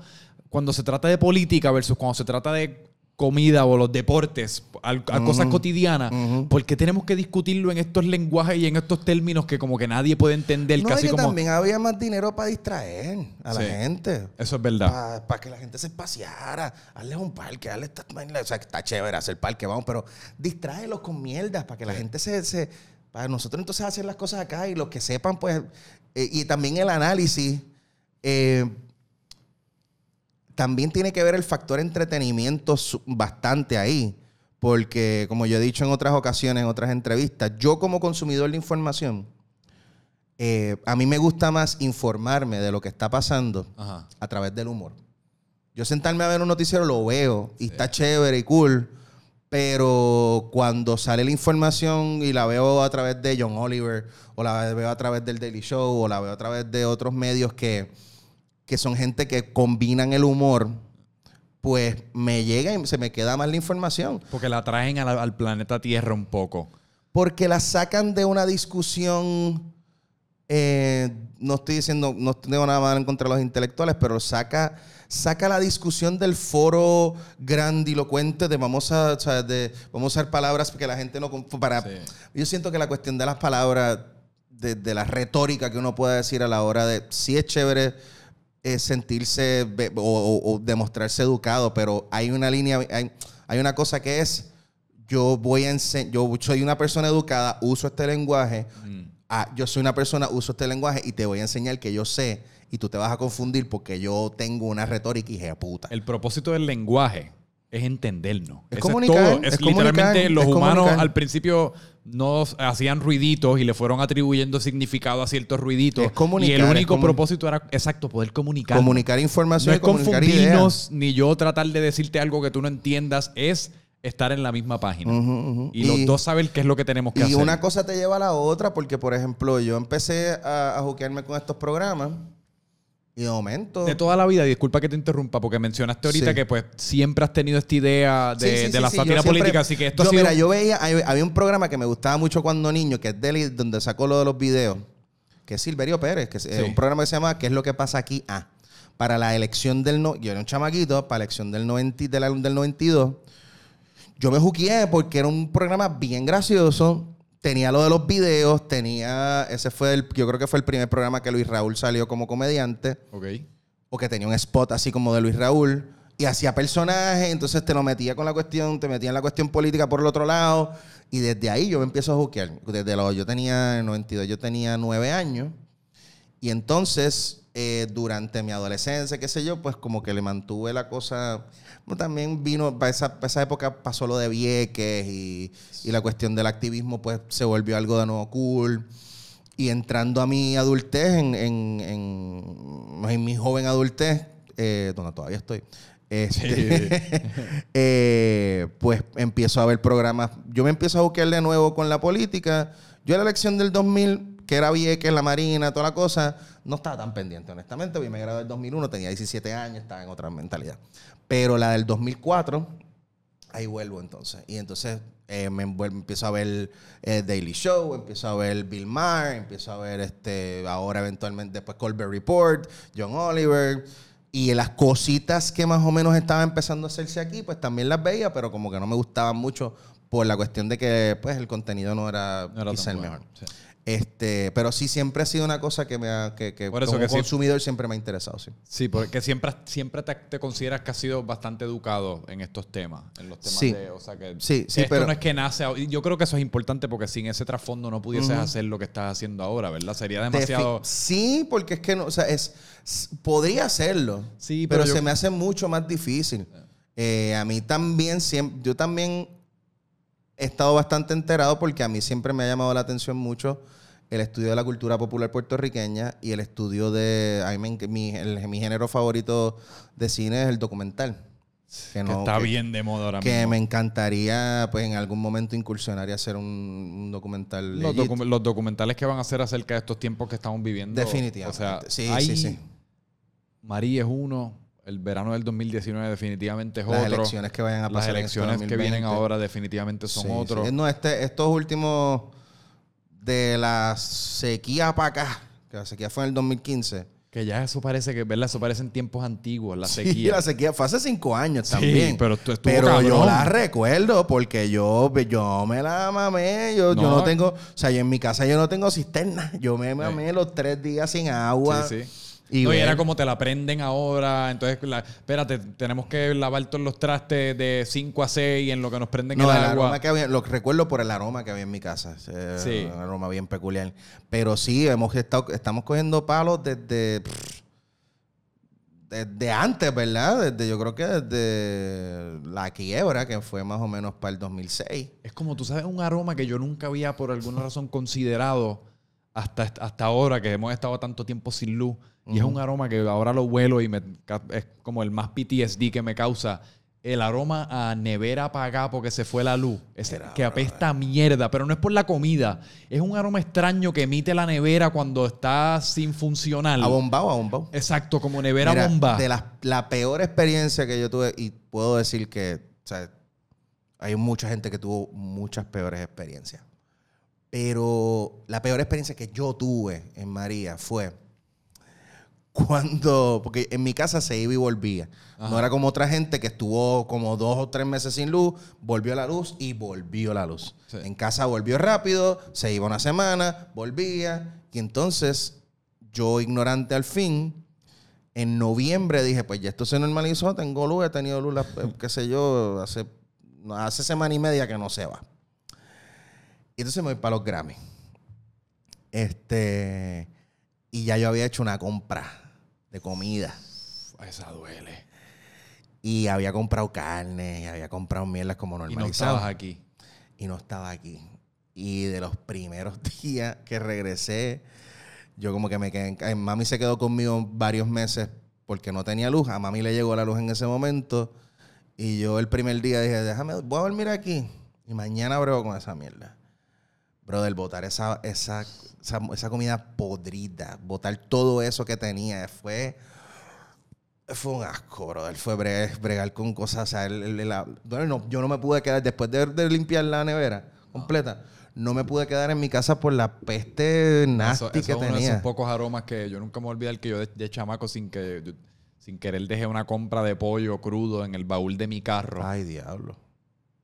[SPEAKER 1] cuando se trata de política versus cuando se trata de comida o los deportes, al- a, cosas cotidianas,
[SPEAKER 2] ujú.
[SPEAKER 1] ¿por qué tenemos que discutirlo en estos lenguajes y en estos términos que como que nadie puede entender?
[SPEAKER 2] No,
[SPEAKER 1] casi
[SPEAKER 2] y que
[SPEAKER 1] como...
[SPEAKER 2] también había más dinero para distraer a la gente.
[SPEAKER 1] Eso es verdad.
[SPEAKER 2] Para que la gente se paseara, hazle un parque, hazle esta, o sea, está chévere hacer parque, vamos, pero distráelos con mierdas para que la gente se, se- para nosotros entonces hacer las cosas acá y los que sepan, pues, eh, y también el análisis, eh, también tiene que ver el factor entretenimiento bastante ahí, porque como yo he dicho en otras ocasiones, en otras entrevistas, yo como consumidor de información, eh, a mí me gusta más informarme de lo que está pasando
[SPEAKER 1] Ajá.
[SPEAKER 2] a través del humor. Yo sentarme a ver un noticiero lo veo y está chévere y cool, pero cuando sale la información y la veo a través de John Oliver o la veo a través del Daily Show o la veo a través de otros medios que, que son gente que combinan el humor, pues me llega y se me queda más la información.
[SPEAKER 1] Porque la traen la- al planeta Tierra un poco.
[SPEAKER 2] Porque la sacan de una discusión. eh, no estoy diciendo, no tengo nada malo en contra de los intelectuales, pero saca, saca la discusión del foro grandilocuente de vamos a, o sea, de, vamos a usar palabras que la gente no. Para,
[SPEAKER 1] Sí.
[SPEAKER 2] Yo siento que la cuestión de las palabras, de, de la retórica que uno puede decir a la hora de. Sí es chévere eh, sentirse o, o- o demostrarse educado, pero hay una línea, hay, hay una cosa que es yo voy a yo soy una persona educada, uso este lenguaje, ah, yo soy una persona, uso este lenguaje y te voy a enseñar que yo sé y tú te vas a confundir porque yo tengo una retórica de puta.
[SPEAKER 1] El propósito del lenguaje es entendernos.
[SPEAKER 2] Es
[SPEAKER 1] Eso
[SPEAKER 2] comunicar,
[SPEAKER 1] todo. Es,
[SPEAKER 2] es
[SPEAKER 1] literalmente los
[SPEAKER 2] es
[SPEAKER 1] humanos
[SPEAKER 2] comunicar.
[SPEAKER 1] al principio no hacían ruiditos y le fueron atribuyendo significado a ciertos ruiditos.
[SPEAKER 2] Es comunicar,
[SPEAKER 1] y el
[SPEAKER 2] es
[SPEAKER 1] único propósito era, exacto, poder comunicar.
[SPEAKER 2] comunicar
[SPEAKER 1] No
[SPEAKER 2] información
[SPEAKER 1] es
[SPEAKER 2] y comunicar ideas.
[SPEAKER 1] confundirnos, ni yo tratar de decirte algo que tú no entiendas, es estar en la misma página. Y, los dos saber qué es lo que tenemos que
[SPEAKER 2] Y
[SPEAKER 1] hacer.
[SPEAKER 2] una cosa te lleva a la otra, porque por ejemplo, yo empecé a, a juquearme con estos programas y de momento.
[SPEAKER 1] De toda la vida, disculpa que te interrumpa, porque mencionaste ahorita
[SPEAKER 2] Sí.
[SPEAKER 1] que pues siempre has tenido esta idea de,
[SPEAKER 2] Sí, sí,
[SPEAKER 1] de la sátira
[SPEAKER 2] siempre-
[SPEAKER 1] política, así que esto
[SPEAKER 2] yo,
[SPEAKER 1] ha sido...
[SPEAKER 2] Mira, yo veía, había un programa que me gustaba mucho cuando niño, que es Deli, donde sacó lo de los videos, que es Silverio Pérez, que es eh, un programa que se llama ¿Qué es lo que pasa aquí? Ah, para la elección del... No, yo era un chamaquito, para la elección del, 90, y- del, del 92. Yo me juqueé porque era un programa bien gracioso. Tenía lo de los videos, tenía... Ese fue el... Yo creo que fue el primer programa que Luis Raúl salió como comediante
[SPEAKER 1] Ok.
[SPEAKER 2] o que tenía un spot así como de Luis Raúl y hacía personajes, entonces te lo metía con la cuestión, te metía en la cuestión política por el otro lado y desde ahí yo me empiezo a juquear. Desde los, yo tenía, en 92, yo tenía nueve años y entonces eh, durante mi adolescencia, qué sé yo, pues como que le mantuve la cosa, bueno, también vino, para esa, para esa época pasó lo de Vieques y, y la cuestión del activismo pues se volvió algo de nuevo cool. Y entrando a mi adultez, en, en, en- en mi joven adultez, eh, donde todavía estoy, este, eh, pues empiezo a ver programas. Yo me empiezo a buscar de nuevo con la política. Yo en la elección del 2000, que era Vieques, la Marina, toda la cosa, no estaba tan pendiente, honestamente. porque me gradué en el 2001, tenía 17 años, estaba en otra mentalidad. Pero la del 2004, ahí vuelvo entonces. Y entonces eh, me envuelvo- empiezo a ver eh, Daily Show, empiezo a ver Bill Maher, empiezo a ver este, ahora eventualmente después Colbert Report, John Oliver. Y las cositas que más o menos estaban empezando a hacerse aquí, pues también las veía, pero como que no me gustaban mucho por la cuestión de que pues el contenido no era,
[SPEAKER 1] No era
[SPEAKER 2] quizá el
[SPEAKER 1] bueno,
[SPEAKER 2] mejor.
[SPEAKER 1] sí.
[SPEAKER 2] Este, pero sí siempre ha sido una cosa que me ha, que, que
[SPEAKER 1] Por eso
[SPEAKER 2] como
[SPEAKER 1] que
[SPEAKER 2] consumidor siempre me ha interesado, sí.
[SPEAKER 1] Sí, porque siempre, siempre te, te consideras que has sido bastante educado en estos temas, en los temas
[SPEAKER 2] Sí.
[SPEAKER 1] de, o sea que
[SPEAKER 2] Sí, sí,
[SPEAKER 1] esto
[SPEAKER 2] pero-
[SPEAKER 1] no es que nace, yo creo que eso es importante porque sin ese trasfondo no pudieses hacer lo que estás haciendo ahora, ¿verdad? Sería demasiado...
[SPEAKER 2] Defi- Sí, porque es que no, o sea, es, podría hacerlo.
[SPEAKER 1] Sí,
[SPEAKER 2] pero,
[SPEAKER 1] pero yo-
[SPEAKER 2] se me hace mucho más difícil. Eh, a mí también, siempre, yo también he estado bastante enterado porque a mí siempre me ha llamado la atención mucho el estudio de la cultura popular puertorriqueña y el estudio de... mi, el- mi género favorito de cine es el documental. Que,
[SPEAKER 1] Que está
[SPEAKER 2] que-
[SPEAKER 1] bien de moda ahora
[SPEAKER 2] que
[SPEAKER 1] mismo.
[SPEAKER 2] me encantaría, pues, en algún momento incursionar y hacer un, un documental.
[SPEAKER 1] Los,
[SPEAKER 2] legit.
[SPEAKER 1] docu- los documentales que van a hacer acerca de estos tiempos que estamos viviendo.
[SPEAKER 2] Definitivamente.
[SPEAKER 1] O sea,
[SPEAKER 2] Sí,
[SPEAKER 1] hay-
[SPEAKER 2] sí, sí.
[SPEAKER 1] María es uno. El verano del 2019 definitivamente es
[SPEAKER 2] Las
[SPEAKER 1] otro.
[SPEAKER 2] elecciones que vayan a
[SPEAKER 1] Las
[SPEAKER 2] pasar. este
[SPEAKER 1] elecciones que vienen
[SPEAKER 2] 2020.
[SPEAKER 1] ahora definitivamente son
[SPEAKER 2] Sí,
[SPEAKER 1] otros.
[SPEAKER 2] sí. No, este, estos últimos de la sequía para acá, que la sequía fue en el 2015.
[SPEAKER 1] Que ya eso parece que, ¿verdad? Eso parecen tiempos antiguos, la
[SPEAKER 2] Sí,
[SPEAKER 1] sequía.
[SPEAKER 2] la sequía fue hace cinco años
[SPEAKER 1] Sí,
[SPEAKER 2] también.
[SPEAKER 1] pero
[SPEAKER 2] Pero yo la recuerdo porque yo, yo me la mamé. Yo yo
[SPEAKER 1] No.
[SPEAKER 2] no, tengo, o sea, yo en mi casa yo no tengo cisterna. Yo me mamé los tres días sin agua.
[SPEAKER 1] Sí, sí.
[SPEAKER 2] Y, ver-
[SPEAKER 1] era como te la prenden ahora. Entonces, la- espérate, tenemos que lavar todos los trastes de 5 a 6 en lo que nos prenden
[SPEAKER 2] No,
[SPEAKER 1] el
[SPEAKER 2] el
[SPEAKER 1] agua.
[SPEAKER 2] aroma que había, lo recuerdo por el aroma que había en mi casa. Eh,
[SPEAKER 1] Sí.
[SPEAKER 2] Un aroma bien peculiar. Pero sí, hemos estado, estamos cogiendo palos desde, pff, desde antes, ¿verdad? Desde, yo creo que desde la quiebra, que fue más o menos para el 2006.
[SPEAKER 1] Es como, tú sabes, un aroma que yo nunca había por alguna razón considerado hasta, hasta ahora que hemos estado tanto tiempo sin luz. Y es un aroma que ahora lo huelo y me, es como el más PTSD que me causa. El aroma a nevera apagada porque se fue la luz. Ese que apesta a mierda, pero no es por la comida. Es un aroma extraño que emite la nevera cuando está sin funcionar.
[SPEAKER 2] Abombado, abombado.
[SPEAKER 1] Exacto, como nevera
[SPEAKER 2] Mira,
[SPEAKER 1] bomba.
[SPEAKER 2] De la, la peor experiencia que yo tuve, y puedo decir que o sea, hay mucha gente que tuvo muchas peores experiencias. Pero la peor experiencia que yo tuve en María fue cuando, porque en mi casa se iba y volvía. No era como otra gente que estuvo como dos o tres meses sin luz, volvió la luz y volvió la luz.
[SPEAKER 1] Sí.
[SPEAKER 2] En casa volvió rápido, se iba una semana, volvía. Y entonces yo, ignorante al fin, en noviembre dije, pues ya esto se normalizó, tengo luz, he tenido luz, la- eh, qué sé yo, hace, hace semana y media que no se va. Y entonces me voy para los Grammy. Este, y ya yo había hecho una compra de comida.
[SPEAKER 1] Esa duele.
[SPEAKER 2] Y había comprado carne, y había comprado mierdas como
[SPEAKER 1] Y no
[SPEAKER 2] normalizado.
[SPEAKER 1] estabas aquí.
[SPEAKER 2] y no estaba aquí. Y de los primeros días que regresé, yo como que me quedé en ca- Mami se quedó conmigo varios meses porque no tenía luz. A mami le llegó la luz en ese momento. Y yo el primer día dije, déjame, voy a dormir aquí. Y mañana brego con esa mierda. Brother, botar esa, esa, esa, esa comida podrida, botar todo eso que tenía, fue... Fue un asco, brother. Fue bre- bregar con cosas. O sea, el- el- la- no, yo no me pude quedar, después de, de limpiar la nevera completa, no me pude quedar en mi casa por la peste nasty
[SPEAKER 1] Eso, eso
[SPEAKER 2] que
[SPEAKER 1] es uno de esos pocos aromas que yo nunca me voy a olvidar que yo de, de chamaco sin que yo- sin querer dejé una compra de pollo crudo en el baúl de mi carro.
[SPEAKER 2] Ay, diablo.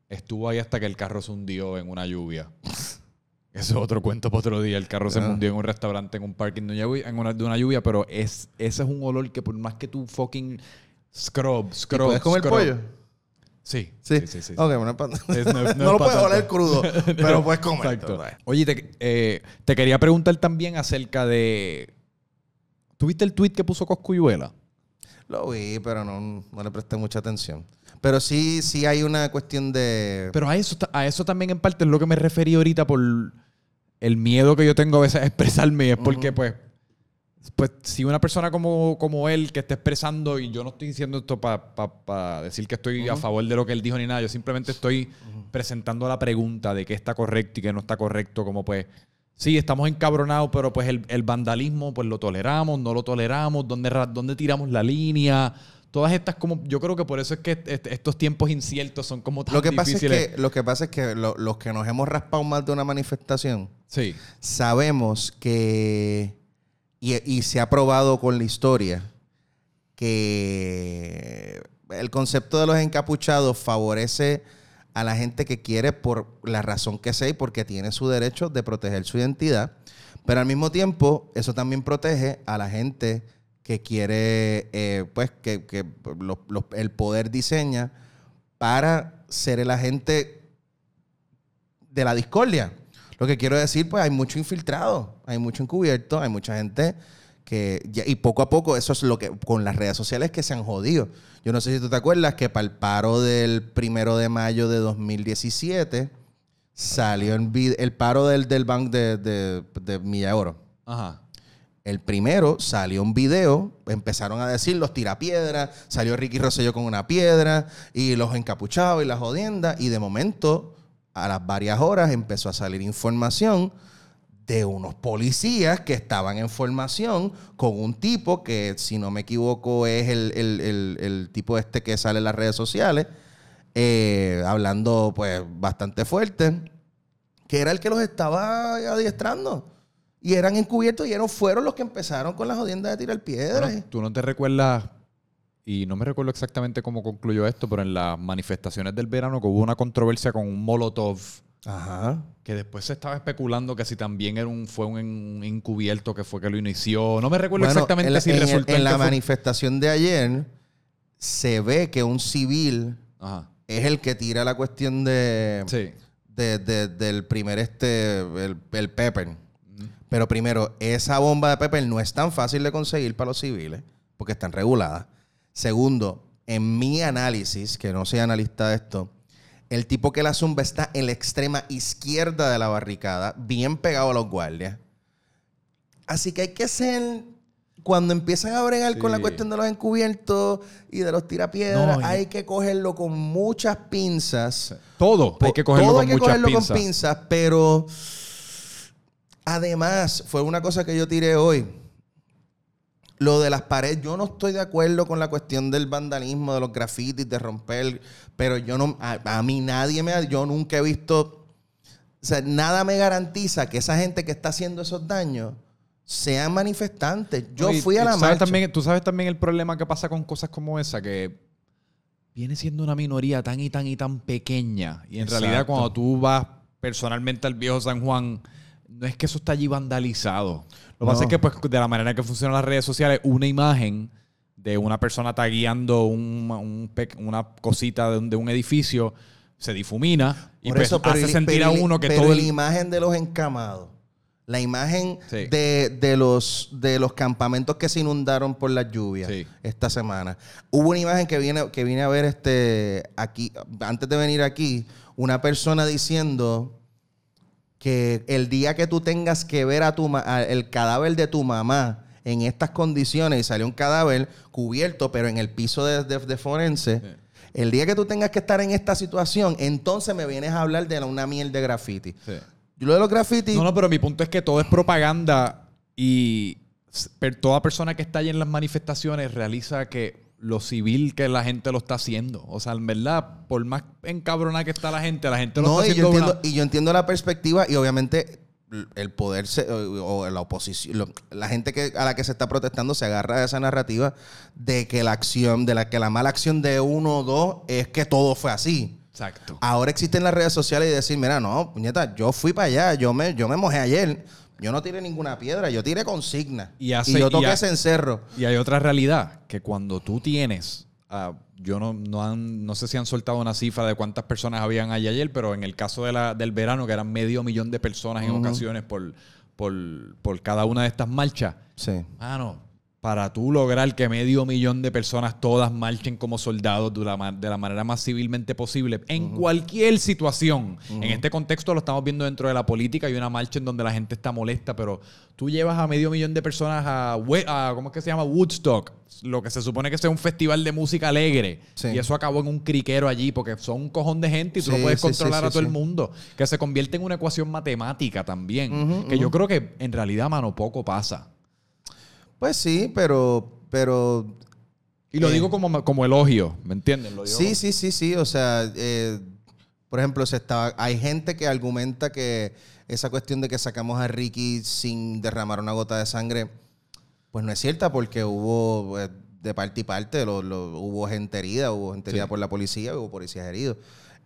[SPEAKER 1] Estuvo ahí hasta que el carro se hundió en una lluvia. Eso es otro cuento para otro día. El carro se
[SPEAKER 2] Ah.
[SPEAKER 1] hundió en un restaurante, en un parking de una lluvia, en una, de una lluvia pero es, ese es un olor que por más que tú fucking scrub,
[SPEAKER 2] ¿Y
[SPEAKER 1] scrub,
[SPEAKER 2] ¿Puedes comer
[SPEAKER 1] scrub-
[SPEAKER 2] pollo?
[SPEAKER 1] Sí.
[SPEAKER 2] Sí.
[SPEAKER 1] Sí, sí, sí.
[SPEAKER 2] Ok, bueno, pa-
[SPEAKER 1] Es- no-
[SPEAKER 2] no,
[SPEAKER 1] no es
[SPEAKER 2] lo puedes oler crudo, pero puedes comer.
[SPEAKER 1] Exacto. Oye, te, eh, te quería preguntar también acerca de... ¿Tuviste el tweet que puso Coscuyuela?
[SPEAKER 2] Lo vi, pero no, no le presté mucha atención. Pero sí, sí hay una cuestión de...
[SPEAKER 1] Pero a eso, a eso también en parte es lo que me referí ahorita por el miedo que yo tengo a veces a expresarme. Y es porque, pues, pues, si una persona como, como él que está expresando, y yo no estoy diciendo esto para decir que estoy a favor de lo que él dijo ni nada, yo simplemente estoy presentando la pregunta de qué está correcto y qué no está correcto, como pues, sí, estamos encabronados, pero pues el, el vandalismo, pues lo toleramos, no lo toleramos, ¿dónde, dónde tiramos la línea? Todas estas como, yo creo que por eso es que est- estos tiempos inciertos son como tan
[SPEAKER 2] Lo que, pasa es
[SPEAKER 1] difíciles.
[SPEAKER 2] que, lo que pasa es que lo- los que nos hemos raspado más de una manifestación,
[SPEAKER 1] Sí.
[SPEAKER 2] sabemos que, y, y se ha probado con la historia, que el concepto de los encapuchados favorece a la gente que quiere por la razón que sea y porque tiene su derecho de proteger su identidad, pero al mismo tiempo eso también protege a la gente que quiere, eh, pues, que, que los- los- el poder diseña para ser el agente de la discordia. Lo que quiero decir, pues hay mucho infiltrado, hay mucho encubierto, hay mucha gente que... y poco a poco eso es lo que... Con las redes sociales que se han jodido. Yo no sé si tú te acuerdas que para el paro del primero de mayo de 2017 salió en el paro del, del banco de, de, de Milla Oro.
[SPEAKER 1] Ajá.
[SPEAKER 2] El primero salió un video, empezaron a decir los tirapiedras, salió Ricky Rosselló con una piedra y los encapuchados y las jodiendas. Y de momento, a las varias horas, empezó a salir información de unos policías que estaban en formación con un tipo que, si no me equivoco, es el, el- el- tipo este que sale en las redes sociales, eh, hablando pues bastante fuerte, que era el que los estaba adiestrando. Y eran encubiertos y eran, fueron los que empezaron con las jodiendas de tirar piedras.
[SPEAKER 1] Bueno, Tú no te recuerdas, y no me recuerdo exactamente cómo concluyó esto, pero en las manifestaciones del verano que hubo una controversia con un Molotov,
[SPEAKER 2] Ajá.
[SPEAKER 1] que después se estaba especulando que si también era un, fue un, en- encubierto que fue que lo inició. No me recuerdo
[SPEAKER 2] Bueno,
[SPEAKER 1] exactamente
[SPEAKER 2] en
[SPEAKER 1] si
[SPEAKER 2] en
[SPEAKER 1] resultó
[SPEAKER 2] en
[SPEAKER 1] en
[SPEAKER 2] la
[SPEAKER 1] fue-
[SPEAKER 2] manifestación de ayer se ve que un civil
[SPEAKER 1] Ajá.
[SPEAKER 2] es el que tira la cuestión de,
[SPEAKER 1] Sí.
[SPEAKER 2] de- de- del primer este, el, el pepper. Pero primero, esa bomba de pepper no es tan fácil de conseguir para los civiles porque están reguladas. Segundo, en mi análisis, que no soy analista de esto, el tipo que la zumba está en la extrema izquierda de la barricada, bien pegado a los guardias. Así que hay que ser, cuando empiezan a bregar con la cuestión de los encubiertos y de los tirapiedras,
[SPEAKER 1] No,
[SPEAKER 2] hay que cogerlo con muchas pinzas.
[SPEAKER 1] Todo hay que cogerlo
[SPEAKER 2] Todo
[SPEAKER 1] con
[SPEAKER 2] hay que
[SPEAKER 1] muchas
[SPEAKER 2] cogerlo
[SPEAKER 1] pinzas.
[SPEAKER 2] con pinzas, pero además fue una cosa que yo tiré hoy. Lo de las paredes, yo no estoy de acuerdo con la cuestión del vandalismo, de los grafitis, de romper, pero yo no, a, a mí nadie me, ha- yo nunca he visto, o sea, nada me garantiza que esa gente que está haciendo esos daños sean manifestantes. Yo fui a la marcha.
[SPEAKER 1] También, Tú sabes también el problema que pasa con cosas como esa, que viene siendo una minoría tan y tan y tan pequeña. Y en
[SPEAKER 2] Exacto.
[SPEAKER 1] realidad cuando tú vas personalmente al viejo San Juan, no es que eso está allí vandalizado. Lo que
[SPEAKER 2] No.
[SPEAKER 1] pasa es que pues, de la manera que funcionan las redes sociales, una imagen de una persona tagueando un- un pe- una cosita de un, de un edificio se difumina y
[SPEAKER 2] Por
[SPEAKER 1] pues,
[SPEAKER 2] eso,
[SPEAKER 1] hace
[SPEAKER 2] el-
[SPEAKER 1] sentir a uno que
[SPEAKER 2] pero
[SPEAKER 1] todo
[SPEAKER 2] la imagen de los encamados, la imagen
[SPEAKER 1] Sí.
[SPEAKER 2] de, de los, de los campamentos que se inundaron por las lluvias
[SPEAKER 1] Sí.
[SPEAKER 2] esta semana. Hubo una imagen que viene, que viene a ver este aquí, antes de venir aquí, una persona diciendo que el día que tú tengas que ver a tu ma- a- el cadáver de tu mamá en estas condiciones y salió un cadáver cubierto, pero en el piso de, de- de forense, el día que tú tengas que estar en esta situación, entonces me vienes a hablar de la- una miel de graffiti.
[SPEAKER 1] Sí.
[SPEAKER 2] Yo lo de los graffiti,
[SPEAKER 1] No, no, pero mi punto es que todo es propaganda y toda persona que está allí en las manifestaciones realiza que lo civil que la gente lo está haciendo. O sea, en verdad, por más encabrona que está la gente, la gente lo
[SPEAKER 2] no,
[SPEAKER 1] está
[SPEAKER 2] y yo,
[SPEAKER 1] haciendo.
[SPEAKER 2] entiendo,
[SPEAKER 1] una-
[SPEAKER 2] y yo entiendo la perspectiva y obviamente el poder se- o, o la oposición, lo- la gente que, a la que se está protestando se agarra de esa narrativa de que la acción, de la que la mala acción de uno o dos es que todo fue así.
[SPEAKER 1] Exacto.
[SPEAKER 2] Ahora existen las redes sociales y decir, mira, no, puñeta, yo fui para allá, yo me, yo me mojé ayer, yo no tiré ninguna piedra, yo tiré consigna.
[SPEAKER 1] Y
[SPEAKER 2] Y, yo
[SPEAKER 1] y
[SPEAKER 2] toqué
[SPEAKER 1] ha-
[SPEAKER 2] ese encerro.
[SPEAKER 1] Y hay otra realidad, que cuando tú tienes, ah, yo no, no, han- no sé si han soltado una cifra de cuántas personas habían allí ayer, pero en el caso de la, del verano, que eran medio millón de personas en ocasiones por, por, por cada una de estas marchas,
[SPEAKER 2] Sí.
[SPEAKER 1] Mano, para tú lograr que medio millón de personas todas marchen como soldados de la, ma- de la manera más civilmente posible, en cualquier situación. En este contexto lo estamos viendo dentro de la política, hay una marcha en donde la gente está molesta, pero tú llevas a medio millón de personas a, ¿cómo es que se llama? Woodstock, lo que se supone que sea un festival de música alegre.
[SPEAKER 2] Sí.
[SPEAKER 1] Y eso acabó en un criquero allí, porque son un cojón de gente y tú no puedes
[SPEAKER 2] sí,
[SPEAKER 1] controlar a todo el mundo. Que se convierte en una ecuación matemática también. Que yo creo que en realidad, mano, poco pasa.
[SPEAKER 2] Pues sí, pero, pero
[SPEAKER 1] Y lo
[SPEAKER 2] Eh.
[SPEAKER 1] digo como, como elogio, ¿me entiendes? Lo digo
[SPEAKER 2] Sí, sí, sí, sí. O sea, eh, por ejemplo, se estaba, hay gente que argumenta que esa cuestión de que sacamos a Ricky sin derramar una gota de sangre, pues no es cierta porque hubo eh, de parte y parte, lo- lo- hubo gente herida, hubo gente herida
[SPEAKER 1] Sí.
[SPEAKER 2] por la policía, hubo policías heridos.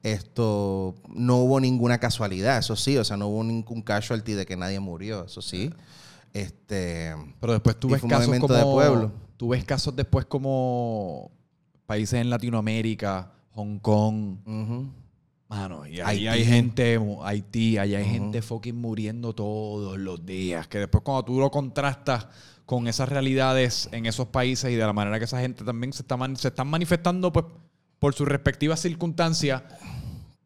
[SPEAKER 2] Esto no hubo ninguna casualidad, eso sí, o sea, no hubo ningún casualty de que nadie murió, eso sí. Este,
[SPEAKER 1] Pero después tú ves casos como...
[SPEAKER 2] de pueblo.
[SPEAKER 1] Tú ves casos después como países en Latinoamérica, Hong Kong, mano, y ahí
[SPEAKER 2] Haití.
[SPEAKER 1] hay gente, Haití, ahí hay gente fucking muriendo todos los días, que después cuando tú lo contrastas con esas realidades en esos países y de la manera que esa gente también se, está man- se están manifestando pues por sus respectivas circunstancias,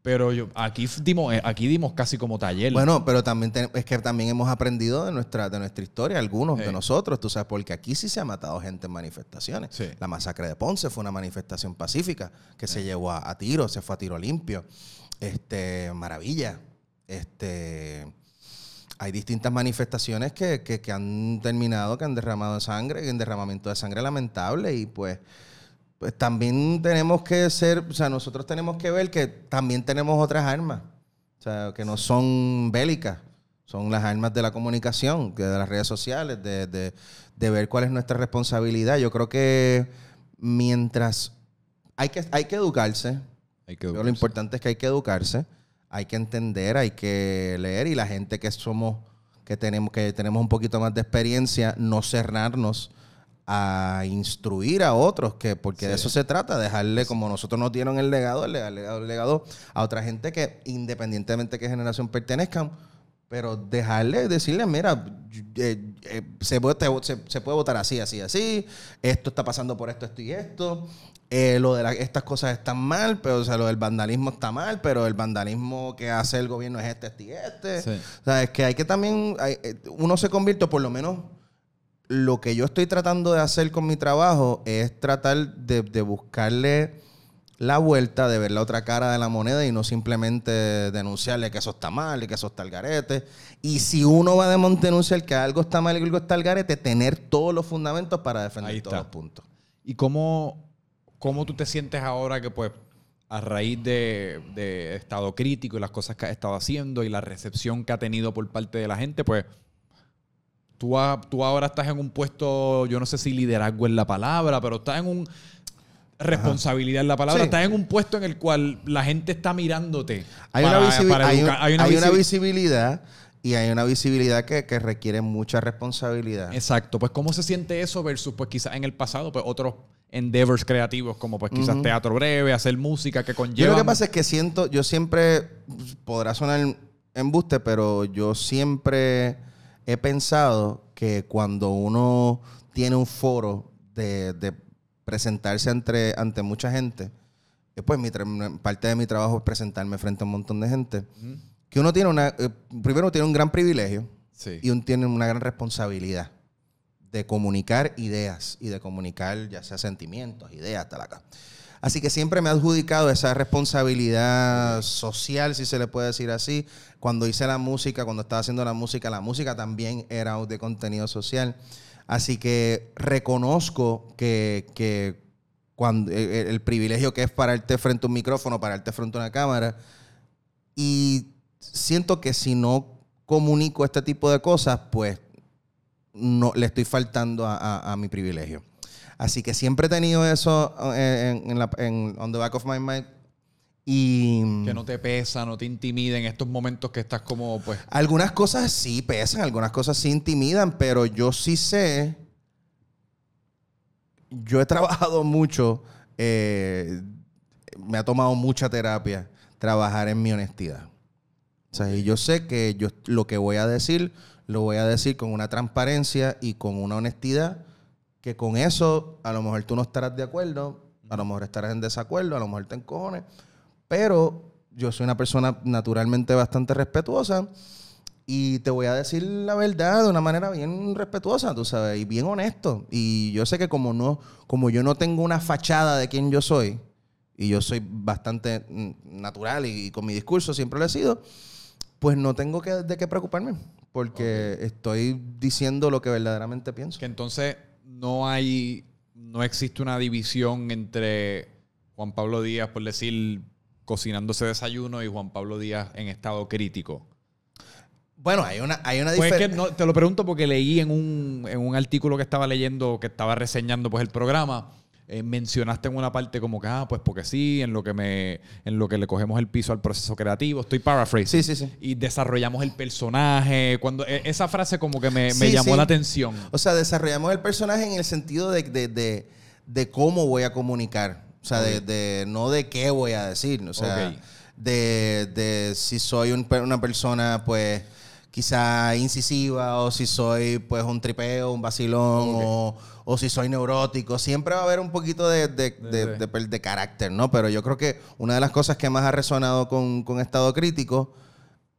[SPEAKER 1] Pero yo, aquí dimos, eh, aquí dimos casi como taller.
[SPEAKER 2] Bueno, pero también es que también hemos aprendido de nuestra, de nuestra historia, algunos
[SPEAKER 1] Sí.
[SPEAKER 2] de nosotros, tú sabes, porque aquí sí se ha matado gente en manifestaciones.
[SPEAKER 1] Sí.
[SPEAKER 2] La masacre de Ponce fue una manifestación pacífica que se llevó a, a tiro, se fue a tiro limpio. Este, maravilla. Este, hay distintas manifestaciones que, que- que han terminado, que han derramado sangre, y un derramamiento de sangre lamentable y pues pues también tenemos que ser, o sea, nosotros tenemos que ver que también tenemos otras armas, o sea, que no son bélicas, son las armas de la comunicación, de las redes sociales, de, de- de ver cuál es nuestra responsabilidad. Yo creo que mientras hay que, hay que educarse,
[SPEAKER 1] Hay que
[SPEAKER 2] lo importante es que hay que educarse, hay que entender, hay que leer y la gente que somos, que tenemos, que tenemos un poquito más de experiencia, no cerrarnos a instruir a otros, que porque de eso se trata, dejarle, como nosotros nos dieron el legado, el legado, el legado a otra gente que independientemente de qué generación pertenezcan, pero dejarle, decirle, mira, eh, eh, se, puede, se, se puede votar así, así, así, esto está pasando por esto, esto y esto, eh, lo de la- estas cosas están mal, pero o sea, lo del vandalismo está mal, pero el vandalismo que hace el gobierno es este, este y este.
[SPEAKER 1] Sí.
[SPEAKER 2] O sea, es que hay que también, hay- uno se convierte, por lo menos lo que yo estoy tratando de hacer con mi trabajo es tratar de, de buscarle la vuelta, de ver la otra cara de la moneda y no simplemente denunciarle que eso está mal y que eso está al garete. Y si uno va a denunciar que algo está mal y que algo está al garete, tener todos los fundamentos para defender todos los puntos.
[SPEAKER 1] ¿Y cómo, cómo tú te sientes ahora que, pues, a raíz de, de estado crítico y las cosas que has estado haciendo y la recepción que ha tenido por parte de la gente, pues, tú, tú ahora estás en un puesto, yo no sé si liderazgo es la palabra, pero estás en un... Responsabilidad es la palabra.
[SPEAKER 2] Sí.
[SPEAKER 1] Estás en un puesto en el cual la gente está mirándote.
[SPEAKER 2] Hay,
[SPEAKER 1] para-
[SPEAKER 2] una, visibi-
[SPEAKER 1] para
[SPEAKER 2] hay, un-
[SPEAKER 1] educar.
[SPEAKER 2] hay una
[SPEAKER 1] visibi-
[SPEAKER 2] visibilidad y hay una visibilidad que, que requiere mucha responsabilidad.
[SPEAKER 1] Exacto, pues cómo se siente eso versus pues quizás en el pasado pues otros endeavors creativos como pues quizás teatro breve, hacer música que
[SPEAKER 2] Yo
[SPEAKER 1] conlleva.
[SPEAKER 2] lo que pasa es que siento, yo siempre, podrá sonar embuste, pero yo siempre he pensado que cuando uno tiene un foro de, de presentarse ante, ante mucha gente, eh, pues mi parte de mi trabajo es presentarme frente a un montón de gente, que uno tiene una, eh, primero tiene un gran privilegio
[SPEAKER 1] Sí.
[SPEAKER 2] y uno tiene una gran responsabilidad de comunicar ideas y de comunicar ya sea sentimientos, ideas, tal acá. Así que siempre me ha adjudicado esa responsabilidad social, si se le puede decir así. Cuando hice la música, cuando estaba haciendo la música, la música también era de contenido social. Así que reconozco que, que cuando, el, el privilegio que es pararte frente a un micrófono, pararte frente a una cámara, y siento que si no comunico este tipo de cosas, pues no le estoy faltando a mi privilegio. Así que siempre he tenido eso eh, en, en la, en- on the back of my mind. Y
[SPEAKER 1] Que no te pesa, no te intimida en estos momentos que estás como pues
[SPEAKER 2] algunas cosas sí pesan, algunas cosas sí intimidan, pero yo sí sé. Yo he trabajado mucho, eh, me ha tomado mucha terapia trabajar en mi honestidad. O sea, y yo sé que yo lo que voy a decir, lo voy a decir con una transparencia y con una honestidad, que con eso a lo mejor tú no estarás de acuerdo, a lo mejor estarás en desacuerdo, a lo mejor te encojones, pero yo soy una persona naturalmente bastante respetuosa y te voy a decir la verdad de una manera bien respetuosa, tú sabes, y bien honesto. Y yo sé que como no, como yo no tengo una fachada de quién yo soy, y yo soy bastante natural y, y con mi discurso siempre lo he sido, pues no tengo que, de qué preocuparme, porque estoy diciendo lo que verdaderamente pienso.
[SPEAKER 1] que entonces no hay no existe una división entre Juan Pablo Díaz por decir cocinándose desayuno y Juan Pablo Díaz en estado crítico.
[SPEAKER 2] Bueno, hay una, hay una
[SPEAKER 1] Pues es que
[SPEAKER 2] diferencia.
[SPEAKER 1] no, te lo pregunto porque leí en un, en un artículo que estaba leyendo, que estaba reseñando pues el programa, eh, mencionaste en una parte como que, ah, pues porque sí, en lo que me, en lo que le cogemos el piso al proceso creativo, estoy paraphrasing.
[SPEAKER 2] Sí, sí, sí.
[SPEAKER 1] Y desarrollamos el personaje. Cuando, e- esa frase como que me, me llamó la atención.
[SPEAKER 2] O sea, desarrollamos el personaje en el sentido de, de- de- de cómo voy a comunicar. O sea, de,
[SPEAKER 1] Ok.
[SPEAKER 2] de- no de qué voy a decir. O sea,
[SPEAKER 1] Ok.
[SPEAKER 2] de, de si soy un una persona, pues, quizá incisiva o si soy pues un tripeo, un vacilón o, o si soy neurótico. Siempre va a haber un poquito de, de, de- de- de carácter, ¿no? Pero yo creo que una de las cosas que más ha resonado con, con Estado Crítico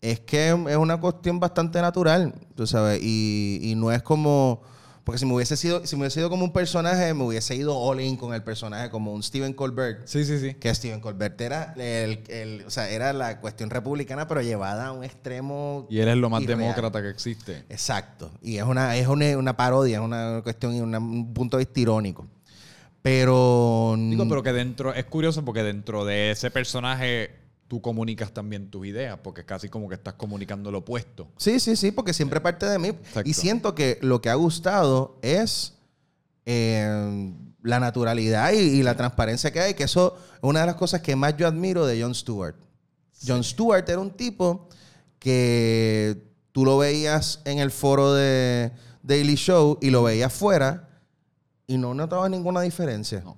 [SPEAKER 2] es que es una cuestión bastante natural, tú sabes, y, y no es como... Porque si me hubiese sido, si me hubiese sido como un personaje, me hubiese ido all in con el personaje, como un Stephen Colbert.
[SPEAKER 1] Sí, sí, sí.
[SPEAKER 2] Que Stephen Colbert era, el, el- o sea, era la cuestión republicana, pero llevada a un extremo.
[SPEAKER 1] Y él es lo más
[SPEAKER 2] irreal.
[SPEAKER 1] demócrata que existe.
[SPEAKER 2] Exacto. Y es una, es una, una parodia, es una cuestión y un punto de vista irónico. Pero.
[SPEAKER 1] Digo, pero que dentro, es curioso porque dentro de ese personaje tú comunicas también tus ideas, porque es casi como que estás comunicando lo opuesto.
[SPEAKER 2] Sí, sí, sí, porque siempre parte de mí.
[SPEAKER 1] Exacto.
[SPEAKER 2] Y siento que lo que ha gustado es eh, la naturalidad y, y la transparencia que hay, que eso es una de las cosas que más yo admiro de Jon Stewart. Jon Stewart era un tipo que tú lo veías en el foro de Daily Show y lo veías fuera y no notabas ninguna diferencia.
[SPEAKER 1] No.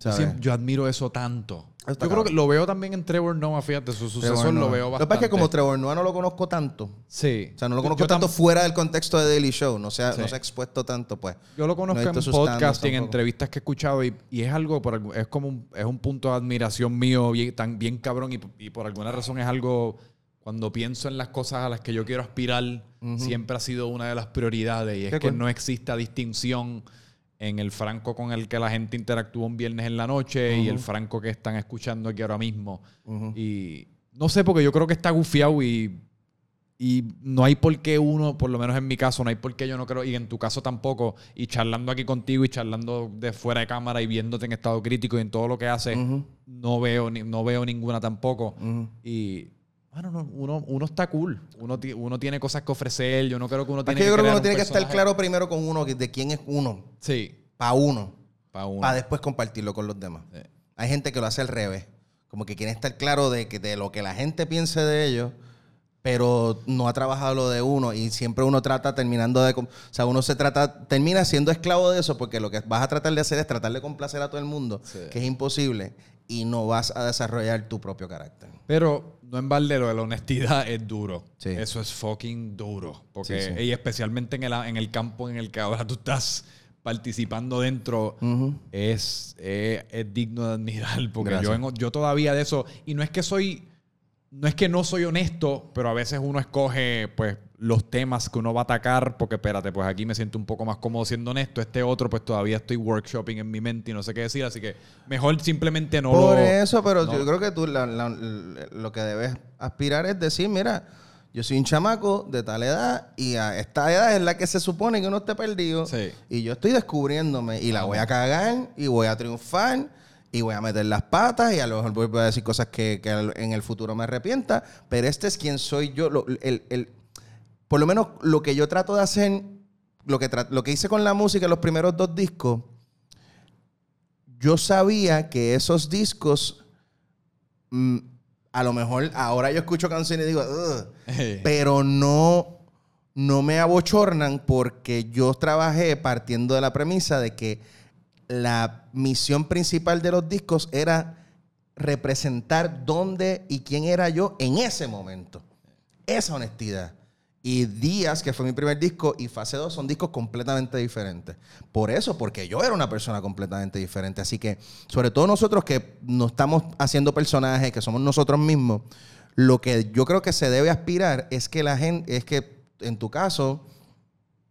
[SPEAKER 1] Siempre- yo admiro eso tanto. Yo creo que lo veo también en Trevor Noah, fíjate, su sucesor lo veo
[SPEAKER 2] Lo
[SPEAKER 1] bastante.
[SPEAKER 2] que pasa es que como Trevor Noah no lo conozco tanto.
[SPEAKER 1] Sí.
[SPEAKER 2] O sea, no lo conozco
[SPEAKER 1] yo
[SPEAKER 2] tanto fuera del contexto de Daily Show. No se ha,
[SPEAKER 1] Sí.
[SPEAKER 2] no se ha expuesto tanto, pues.
[SPEAKER 1] Yo lo conozco
[SPEAKER 2] No
[SPEAKER 1] en podcast y en entrevistas que he escuchado y, y es algo, por, es como un, es un punto de admiración mío bien, tan bien cabrón y, y por alguna razón es algo, cuando pienso en las cosas a las que yo quiero aspirar, siempre ha sido una de las prioridades y es
[SPEAKER 2] Qué
[SPEAKER 1] que
[SPEAKER 2] cool.
[SPEAKER 1] no exista distinción en el Franco con el que la gente interactúa un viernes en la noche y el Franco que están escuchando aquí ahora mismo. Y no sé, porque yo creo que está gufiado y y no hay por qué uno, por lo menos en mi caso, no hay por qué yo no creo, y en tu caso tampoco, y charlando aquí contigo y charlando de fuera de cámara y viéndote en estado crítico y en todo lo que haces, no, veo, no veo ninguna tampoco. Y bueno, no, uno, uno está cool, uno, uno tiene cosas que ofrecer, yo no creo que uno
[SPEAKER 2] Es
[SPEAKER 1] tiene
[SPEAKER 2] que yo creo que uno
[SPEAKER 1] un
[SPEAKER 2] tiene que estar claro primero con uno, que- de quién es uno,
[SPEAKER 1] Sí,
[SPEAKER 2] para uno,
[SPEAKER 1] para uno.
[SPEAKER 2] para después compartirlo con los demás.
[SPEAKER 1] Sí.
[SPEAKER 2] Hay gente que lo hace al revés. Como que quiere estar claro de, que, de lo que la gente piense de ellos, pero no ha trabajado lo de uno y siempre uno trata terminando de... O sea, uno se trata, termina siendo esclavo de eso porque lo que vas a tratar de hacer es tratar de complacer a todo el mundo,
[SPEAKER 1] Sí.
[SPEAKER 2] que es imposible, y no vas a desarrollar tu propio carácter.
[SPEAKER 1] Pero no en balde lo de la honestidad es duro.
[SPEAKER 2] Sí.
[SPEAKER 1] Eso es fucking duro. Porque,
[SPEAKER 2] Sí, sí.
[SPEAKER 1] y especialmente en el, en el campo en el que ahora tú estás participando dentro, es, es- es digno de admirar. Porque yo, en- yo todavía de eso, y no es que soy, no es que no soy honesto, pero a veces uno escoge pues los temas que uno va a atacar, porque espérate, pues aquí me siento un poco más cómodo siendo honesto, este otro pues todavía estoy workshopping en mi mente y no sé qué decir, así que mejor simplemente no
[SPEAKER 2] Por
[SPEAKER 1] lo...
[SPEAKER 2] eso, pero
[SPEAKER 1] no.
[SPEAKER 2] yo creo que tú la- la- lo que debes aspirar es decir, mira, yo soy un chamaco de tal edad y a esta edad es la que se supone que uno esté perdido.
[SPEAKER 1] Sí.
[SPEAKER 2] Y yo estoy descubriéndome y la voy a cagar y voy a triunfar y voy a meter las patas y a lo mejor voy a decir cosas que, que en el futuro me arrepienta, pero este es quien soy yo. Lo- el- el- por lo menos lo que yo trato de hacer, lo que, lo que hice con la música en los primeros dos discos, yo sabía que esos discos, mm, a lo mejor ahora yo escucho canciones y digo, pero no, no me abochornan porque yo trabajé partiendo de la premisa de que la misión principal de los discos era representar dónde y quién era yo en ese momento. Esa honestidad. Y Días, que fue mi primer disco, y Fase 2 son discos completamente diferentes. Por eso, porque yo era una persona completamente diferente. Así que, sobre todo nosotros que no estamos haciendo personajes, que somos nosotros mismos, lo que yo creo que se debe aspirar es que la gente, es que en tu caso,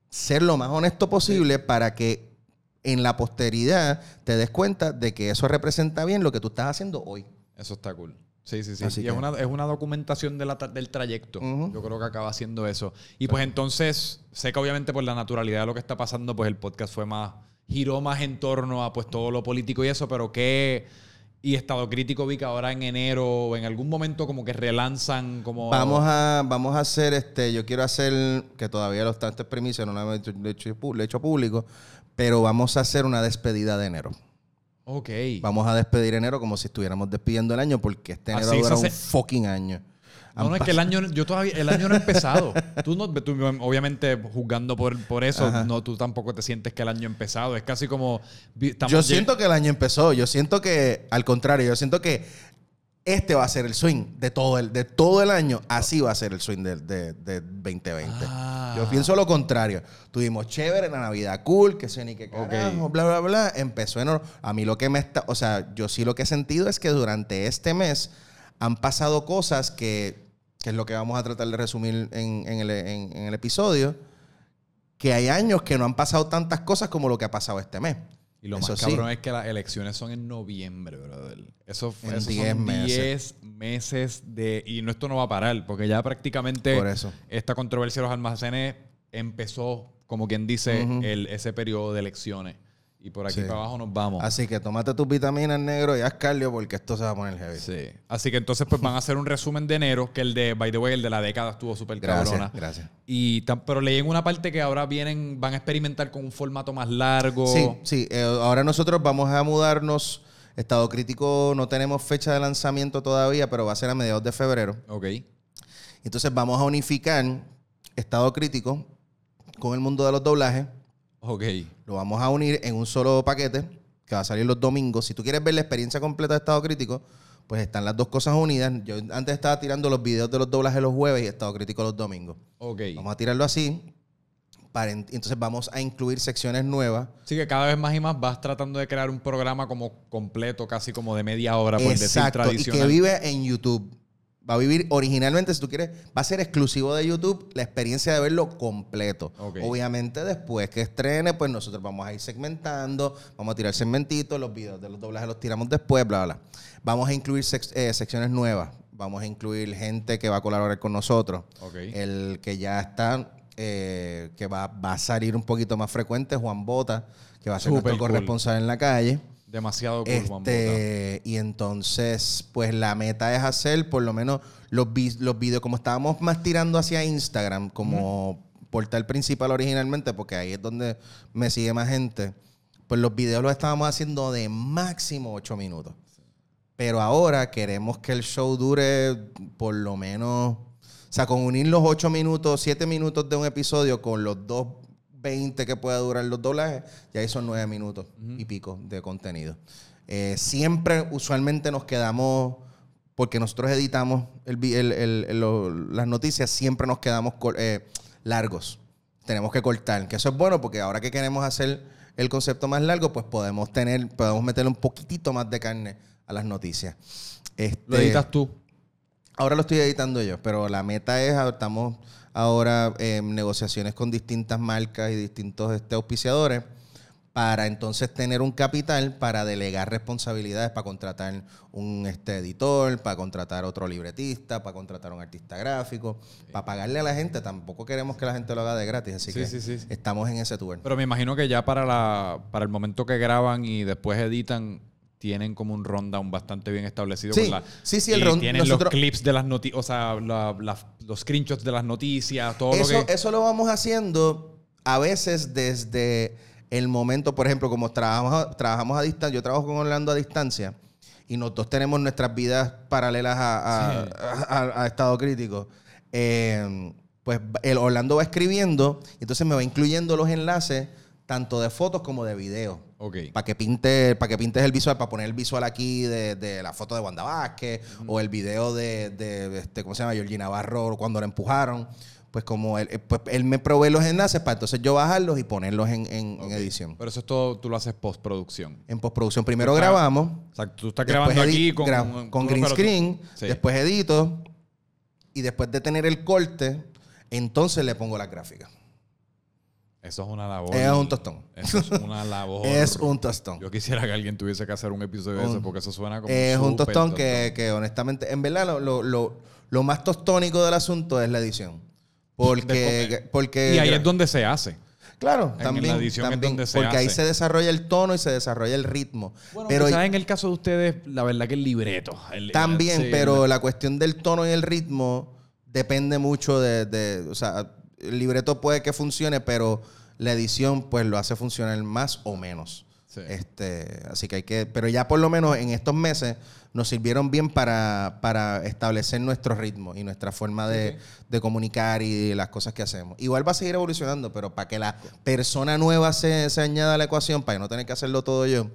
[SPEAKER 2] ser lo más honesto posible para que en la posteridad te des cuenta de que eso representa bien lo que tú estás haciendo hoy.
[SPEAKER 1] Eso está cool. Sí, sí, sí.
[SPEAKER 2] Así
[SPEAKER 1] y
[SPEAKER 2] que-
[SPEAKER 1] es, una, es una documentación de la del trayecto. Yo creo que acaba siendo eso. Y pues entonces, sé que obviamente por la naturalidad de lo que está pasando, pues el podcast fue más, giró más en torno a pues todo lo político y eso, pero qué... Y Estado Crítico vi que ahora en enero o en algún momento como que relanzan como...
[SPEAKER 2] Vamos a, vamos a hacer, este, yo quiero hacer, que todavía lo está, esto es primicia, no lo he hecho, lo he hecho público, pero vamos a hacer una despedida de enero.
[SPEAKER 1] Ok.
[SPEAKER 2] Vamos a despedir enero como si estuviéramos despidiendo el año, porque este enero dura un fucking año.
[SPEAKER 1] No, no, es que el año, yo todavía, el año no ha empezado. tú, no, tú, obviamente, juzgando por, por eso,
[SPEAKER 2] Ajá.
[SPEAKER 1] no, tú tampoco te sientes que el año ha empezado. Es casi como...
[SPEAKER 2] Yo siento que el año empezó. Yo siento que, al contrario, yo siento que este va a ser el swing de todo el, de todo el año. Así va a ser el swing del de, de 2020.
[SPEAKER 1] Ah.
[SPEAKER 2] Yo pienso lo contrario. Tuvimos chévere, la Navidad cool, que sé ni qué carajo, bla, bla, bla. Empezó en... A mí lo que me está... O sea, yo sí lo que he sentido es que durante este mes han pasado cosas que... Que es lo que vamos a tratar de resumir en, en el, en- en el episodio. Que hay años que no han pasado tantas cosas como lo que ha pasado este mes.
[SPEAKER 1] Y lo
[SPEAKER 2] Eso
[SPEAKER 1] más
[SPEAKER 2] sí.
[SPEAKER 1] cabrón es que las elecciones son en noviembre, brother. Eso,
[SPEAKER 2] En
[SPEAKER 1] esos
[SPEAKER 2] 10
[SPEAKER 1] son
[SPEAKER 2] meses.
[SPEAKER 1] 10 meses de... Y no, esto no va a parar, porque ya prácticamente
[SPEAKER 2] Por eso.
[SPEAKER 1] esta controversia de los almacenes empezó, como quien dice, el, ese periodo de elecciones. Y por aquí
[SPEAKER 2] Sí.
[SPEAKER 1] para abajo nos vamos.
[SPEAKER 2] Así que tómate tus vitaminas negro y haz cardio porque esto se va a poner heavy.
[SPEAKER 1] Sí. Así que entonces pues van a hacer un resumen de enero, que el de, by the way, el de la década estuvo súper cabrona.
[SPEAKER 2] gracias.
[SPEAKER 1] Y pero leí en una parte que ahora vienen, van a experimentar con un formato más largo.
[SPEAKER 2] Sí, sí. Eh, ahora nosotros vamos a mudarnos. Estado crítico, no tenemos fecha de lanzamiento todavía, pero va a ser a mediados de febrero.
[SPEAKER 1] Ok.
[SPEAKER 2] Entonces vamos a unificar Estado crítico con el mundo de los doblajes.
[SPEAKER 1] Ok.
[SPEAKER 2] Lo vamos a unir en un solo paquete que va a salir los domingos. Si tú quieres ver la experiencia completa de Estado crítico, pues están las dos cosas unidas. Yo antes estaba tirando los videos de los doblajes los jueves y Estado crítico los domingos.
[SPEAKER 1] Ok.
[SPEAKER 2] Vamos a tirarlo así. Para, en- entonces vamos a incluir secciones nuevas.
[SPEAKER 1] Así que cada vez más y más vas tratando de crear un programa como completo, casi como de media hora, por decir
[SPEAKER 2] Exacto. Y
[SPEAKER 1] tradicional.
[SPEAKER 2] que vive en YouTube. Va a vivir originalmente, si tú quieres, va a ser exclusivo de YouTube la experiencia de verlo completo. Obviamente, después que estrene, pues nosotros vamos a ir segmentando, vamos a tirar segmentitos, los videos de los doblajes los tiramos después, bla, bla. Vamos a incluir eh, secciones nuevas. Vamos a incluir gente que va a colaborar con nosotros. El que ya está, eh, que va, va a salir un poquito más frecuente, Juan Bota, que va a ser
[SPEAKER 1] Súper
[SPEAKER 2] nuestro
[SPEAKER 1] cool.
[SPEAKER 2] corresponsal en la calle.
[SPEAKER 1] Demasiado Bota.
[SPEAKER 2] Este, y entonces, pues la meta es hacer por lo menos los, vi- los videos, como estábamos más tirando hacia Instagram, como portal principal originalmente, porque ahí es donde me sigue más gente, pues los videos los estábamos haciendo de máximo 8 minutos. Pero ahora queremos que el show dure por lo menos, o sea, con unir los 8 minutos, 7 minutos de un episodio con los 2, 20 que pueda durar los doblajes, ya ahí son 9 minutos y pico de contenido. Eh, siempre, usualmente nos quedamos, porque nosotros editamos el vi- el- el- el- lo- las noticias, siempre nos quedamos eh, largos. Tenemos que cortar, que eso es bueno porque ahora que queremos hacer el concepto más largo, pues podemos tener, podemos meterle un poquitito más de carne a las noticias. Este,
[SPEAKER 1] Lo editas tú.
[SPEAKER 2] Ahora lo estoy editando yo, pero la meta es, estamos ahora en negociaciones con distintas marcas y distintos este, auspiciadores para entonces tener un capital para delegar responsabilidades, para contratar un este, editor, para contratar otro libretista, para contratar un artista gráfico, para pagarle a la gente. Tampoco queremos que la gente lo haga de gratis, así
[SPEAKER 1] Sí,
[SPEAKER 2] que
[SPEAKER 1] sí.
[SPEAKER 2] estamos en ese tour.
[SPEAKER 1] Pero me imagino que ya para, la, para el momento que graban y después editan, tienen como un rundown bastante bien establecido.
[SPEAKER 2] Sí,
[SPEAKER 1] con la-
[SPEAKER 2] sí, sí, el
[SPEAKER 1] y
[SPEAKER 2] run-
[SPEAKER 1] Tienen
[SPEAKER 2] nosotros-
[SPEAKER 1] los clips de las noticias, o sea, la- la- los screenshots de las noticias, todo
[SPEAKER 2] eso,
[SPEAKER 1] lo que...
[SPEAKER 2] eso lo vamos haciendo a veces desde el momento, por ejemplo, como trabajamos, trabajamos a distancia, yo trabajo con Orlando a distancia y nosotros tenemos nuestras vidas paralelas a, a-
[SPEAKER 1] Sí.
[SPEAKER 2] a- a estado crítico. Eh, pues el Orlando va escribiendo y entonces me va incluyendo los enlaces tanto de fotos como de video.
[SPEAKER 1] Ok.
[SPEAKER 2] Para que pinte, para que pintes el visual, para poner el visual aquí de, de la foto de Wanda Vázquez, o el video de, de, este, ¿cómo se llama? Georgina Navarro cuando la empujaron. Pues como él, eh, pues él me provee los enlaces para entonces yo bajarlos y ponerlos en, en- edición.
[SPEAKER 1] Pero eso es todo, tú lo haces postproducción.
[SPEAKER 2] En postproducción primero grabamos,
[SPEAKER 1] O sea, tú estás grabando aquí con,
[SPEAKER 2] gra- con green screen,
[SPEAKER 1] Sí.
[SPEAKER 2] después edito y después de tener el corte, entonces le pongo las gráficas.
[SPEAKER 1] Eso es una labor.
[SPEAKER 2] Es un tostón.
[SPEAKER 1] Eso es una labor.
[SPEAKER 2] Es un tostón.
[SPEAKER 1] Yo quisiera que alguien tuviese que hacer un episodio de eso porque eso suena como.
[SPEAKER 2] Es un tostón que, que honestamente, en verdad, lo, lo, lo- lo más tostónico del asunto es la edición. Porque, porque
[SPEAKER 1] Y ahí es donde se hace.
[SPEAKER 2] claro,
[SPEAKER 1] en
[SPEAKER 2] también,
[SPEAKER 1] la edición es
[SPEAKER 2] también,
[SPEAKER 1] donde se
[SPEAKER 2] porque ahí se desarrolla el tono y se desarrolla el ritmo.
[SPEAKER 1] Bueno,
[SPEAKER 2] pero
[SPEAKER 1] quizás en el caso de ustedes, la verdad que el libreto. el-
[SPEAKER 2] también,
[SPEAKER 1] sí,
[SPEAKER 2] pero
[SPEAKER 1] el-
[SPEAKER 2] la cuestión del tono y el ritmo depende mucho de, de- o sea, el libreto puede que funcione, pero la edición pues lo hace funcionar más o menos.
[SPEAKER 1] Sí.
[SPEAKER 2] Este, así que hay que, pero ya por lo menos en estos meses nos sirvieron bien para, para establecer nuestro ritmo y nuestra forma de, de comunicar y las cosas que hacemos. Igual va a seguir evolucionando, pero para que la persona nueva se, se añada a la ecuación, para no tener que hacerlo todo yo,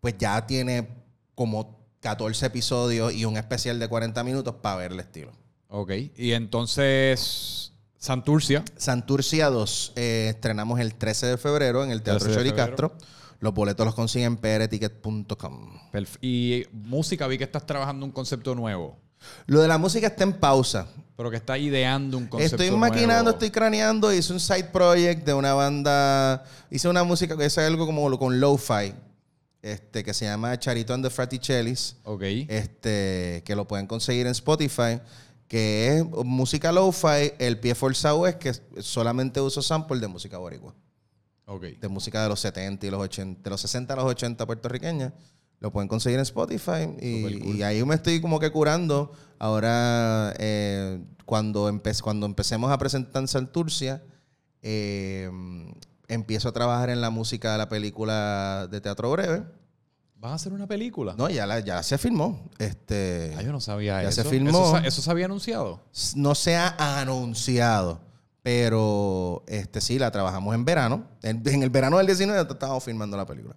[SPEAKER 2] pues ya tiene como 14 episodios y un especial de 40 minutos para ver el estilo.
[SPEAKER 1] Ok. Y entonces, Santurcia.
[SPEAKER 2] Santurcia 2, eh, estrenamos el 13 de febrero en el Teatro
[SPEAKER 1] 13 de
[SPEAKER 2] Chori. Castro. Los boletos los consiguen en prticket.com.
[SPEAKER 1] Y música, vi que estás trabajando un concepto nuevo.
[SPEAKER 2] Lo de la música está en pausa.
[SPEAKER 1] Pero que está ideando un concepto
[SPEAKER 2] Estoy maquinando,
[SPEAKER 1] nuevo.
[SPEAKER 2] estoy craneando. Hice un side project de una banda. Hice una música que es algo como lo- con lo-fi. Este, que se llama Charito and the Fraticellis.
[SPEAKER 1] Ok.
[SPEAKER 2] Este, que lo pueden conseguir en Spotify. Que es música lo-fi. El pie forzado es que solamente uso sample de música boricua.
[SPEAKER 1] Ok.
[SPEAKER 2] De música de los 70 y los 80. De los 60 a los 80 puertorriqueñas. Lo pueden conseguir en Spotify. Y, y ahí me estoy como que curando. Ahora, eh, cuando, empe- cuando empecemos a presentar en Santurcia, eh, empiezo a trabajar en la música de la película de teatro breve.
[SPEAKER 1] ¿Vas a hacer una película?
[SPEAKER 2] No, ya, la, ya se filmó. Este,
[SPEAKER 1] Ah, yo no sabía
[SPEAKER 2] Ya
[SPEAKER 1] eso.
[SPEAKER 2] se filmó.
[SPEAKER 1] ¿Eso, se había anunciado?
[SPEAKER 2] no se ha anunciado, pero este sí, la trabajamos en verano. En, en el verano del 19 estábamos filmando la película.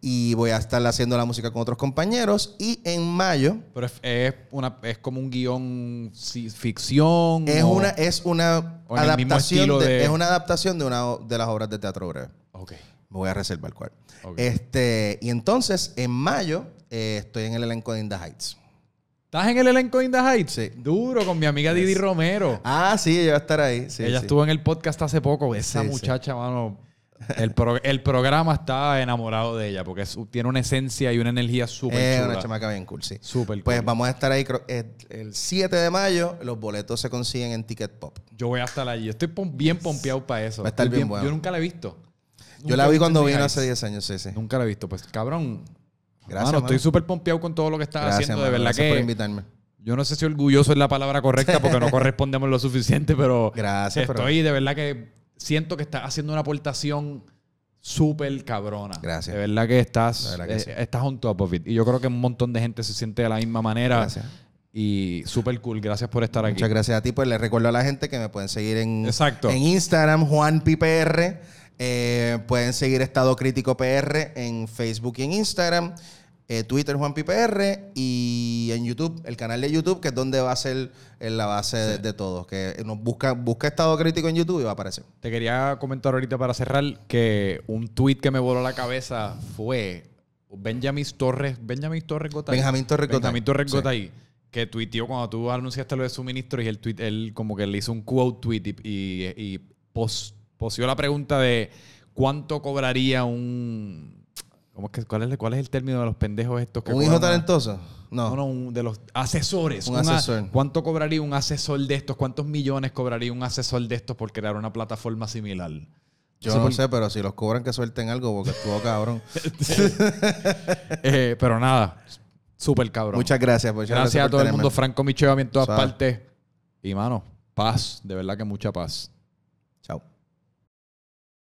[SPEAKER 2] Y voy a estar haciendo la música con otros compañeros. Y en mayo
[SPEAKER 1] Pero es, es una, es como un guion si- ficción.
[SPEAKER 2] es
[SPEAKER 1] o-
[SPEAKER 2] una, es una adaptación de,
[SPEAKER 1] de-
[SPEAKER 2] es una adaptación de una de las obras de teatro breve.
[SPEAKER 1] Ok.
[SPEAKER 2] Me voy a reservar cuál. Este, y entonces, en mayo, eh, estoy en el elenco de In the Heights.
[SPEAKER 1] ¿Estás en el elenco de In the Heights?
[SPEAKER 2] Sí.
[SPEAKER 1] Duro, con mi amiga Didi Romero.
[SPEAKER 2] Ah, sí, ella va a estar ahí. Sí,
[SPEAKER 1] Ella
[SPEAKER 2] sí.
[SPEAKER 1] estuvo en el podcast hace poco. Esa
[SPEAKER 2] Sí,
[SPEAKER 1] muchacha, mano. El, pro- el programa está enamorado de ella porque es- tiene una esencia y una energía súper
[SPEAKER 2] Es una chamaca bien cool, sí.
[SPEAKER 1] Súper
[SPEAKER 2] Pues
[SPEAKER 1] cool.
[SPEAKER 2] vamos a estar ahí creo, el, el 7 de mayo. Los boletos se consiguen en Ticket Pop.
[SPEAKER 1] Yo voy a estar allí. Estoy pom- bien pompeado para eso.
[SPEAKER 2] Va a estar bien bueno.
[SPEAKER 1] Yo nunca la he visto.
[SPEAKER 2] Yo la vi cuando vino hace 10 años, sí, sí.
[SPEAKER 1] Nunca la he visto. Pues, cabrón.
[SPEAKER 2] Gracias,
[SPEAKER 1] Mano, estoy
[SPEAKER 2] mano.
[SPEAKER 1] súper pompeado con todo lo que estás
[SPEAKER 2] Gracias,
[SPEAKER 1] haciendo.
[SPEAKER 2] mano.
[SPEAKER 1] de verdad
[SPEAKER 2] Gracias por invitarme.
[SPEAKER 1] yo no sé si orgulloso es la palabra correcta porque no correspondemos lo suficiente, pero
[SPEAKER 2] Gracias, pero-
[SPEAKER 1] estoy de verdad que siento que estás haciendo una aportación súper cabrona.
[SPEAKER 2] Gracias.
[SPEAKER 1] De verdad que estás,
[SPEAKER 2] verdad que
[SPEAKER 1] eh,
[SPEAKER 2] sí.
[SPEAKER 1] estás on top of it. Y yo creo que un montón de gente se siente de la misma manera.
[SPEAKER 2] Gracias.
[SPEAKER 1] Y súper cool. Gracias por estar aquí.
[SPEAKER 2] Muchas gracias a ti. Pues les recuerdo a la gente que me pueden seguir en,
[SPEAKER 1] Exacto.
[SPEAKER 2] en Instagram, Juan PPR. Eh, pueden seguir Estado Crítico PR en Facebook y en Instagram. Eh, Twitter, Juan PPR. Y en YouTube, el canal de YouTube, que es donde va a ser eh, la base de, de todo. Que nos busca, busca Estado Crítico en YouTube y va a aparecer.
[SPEAKER 1] Te quería comentar ahorita para cerrar que un tweet que me voló la cabeza fue Benjamin Torres, Benjamin Torres Gotay.
[SPEAKER 2] Benjamín Torres Gotay.
[SPEAKER 1] Torres
[SPEAKER 2] Sí.
[SPEAKER 1] Gotay, que tuiteó cuando tú anunciaste lo de suministro y el tweet, él como que le hizo un quote tweet y, y, y pos- poseó la pregunta de cuánto cobraría un... ¿cómo es que, cuál, es, ¿Cuál es el término de los pendejos estos que
[SPEAKER 2] ¿Un hijo talentoso? No.
[SPEAKER 1] No, no, un- de los asesores.
[SPEAKER 2] Un
[SPEAKER 1] a-
[SPEAKER 2] asesor.
[SPEAKER 1] ¿Cuánto cobraría un asesor de estos? ¿Cuántos millones cobraría un asesor de estos por crear una plataforma similar?
[SPEAKER 2] Yo
[SPEAKER 1] sé
[SPEAKER 2] no
[SPEAKER 1] por-
[SPEAKER 2] sé, pero si los cobran que suelten algo porque estuvo cabrón.
[SPEAKER 1] Eh, pero nada, súper cabrón.
[SPEAKER 2] Muchas gracias. muchas
[SPEAKER 1] gracias a
[SPEAKER 2] por
[SPEAKER 1] todo el mundo. Franco Micheo en todas partes. Y mano, paz, de verdad que mucha paz.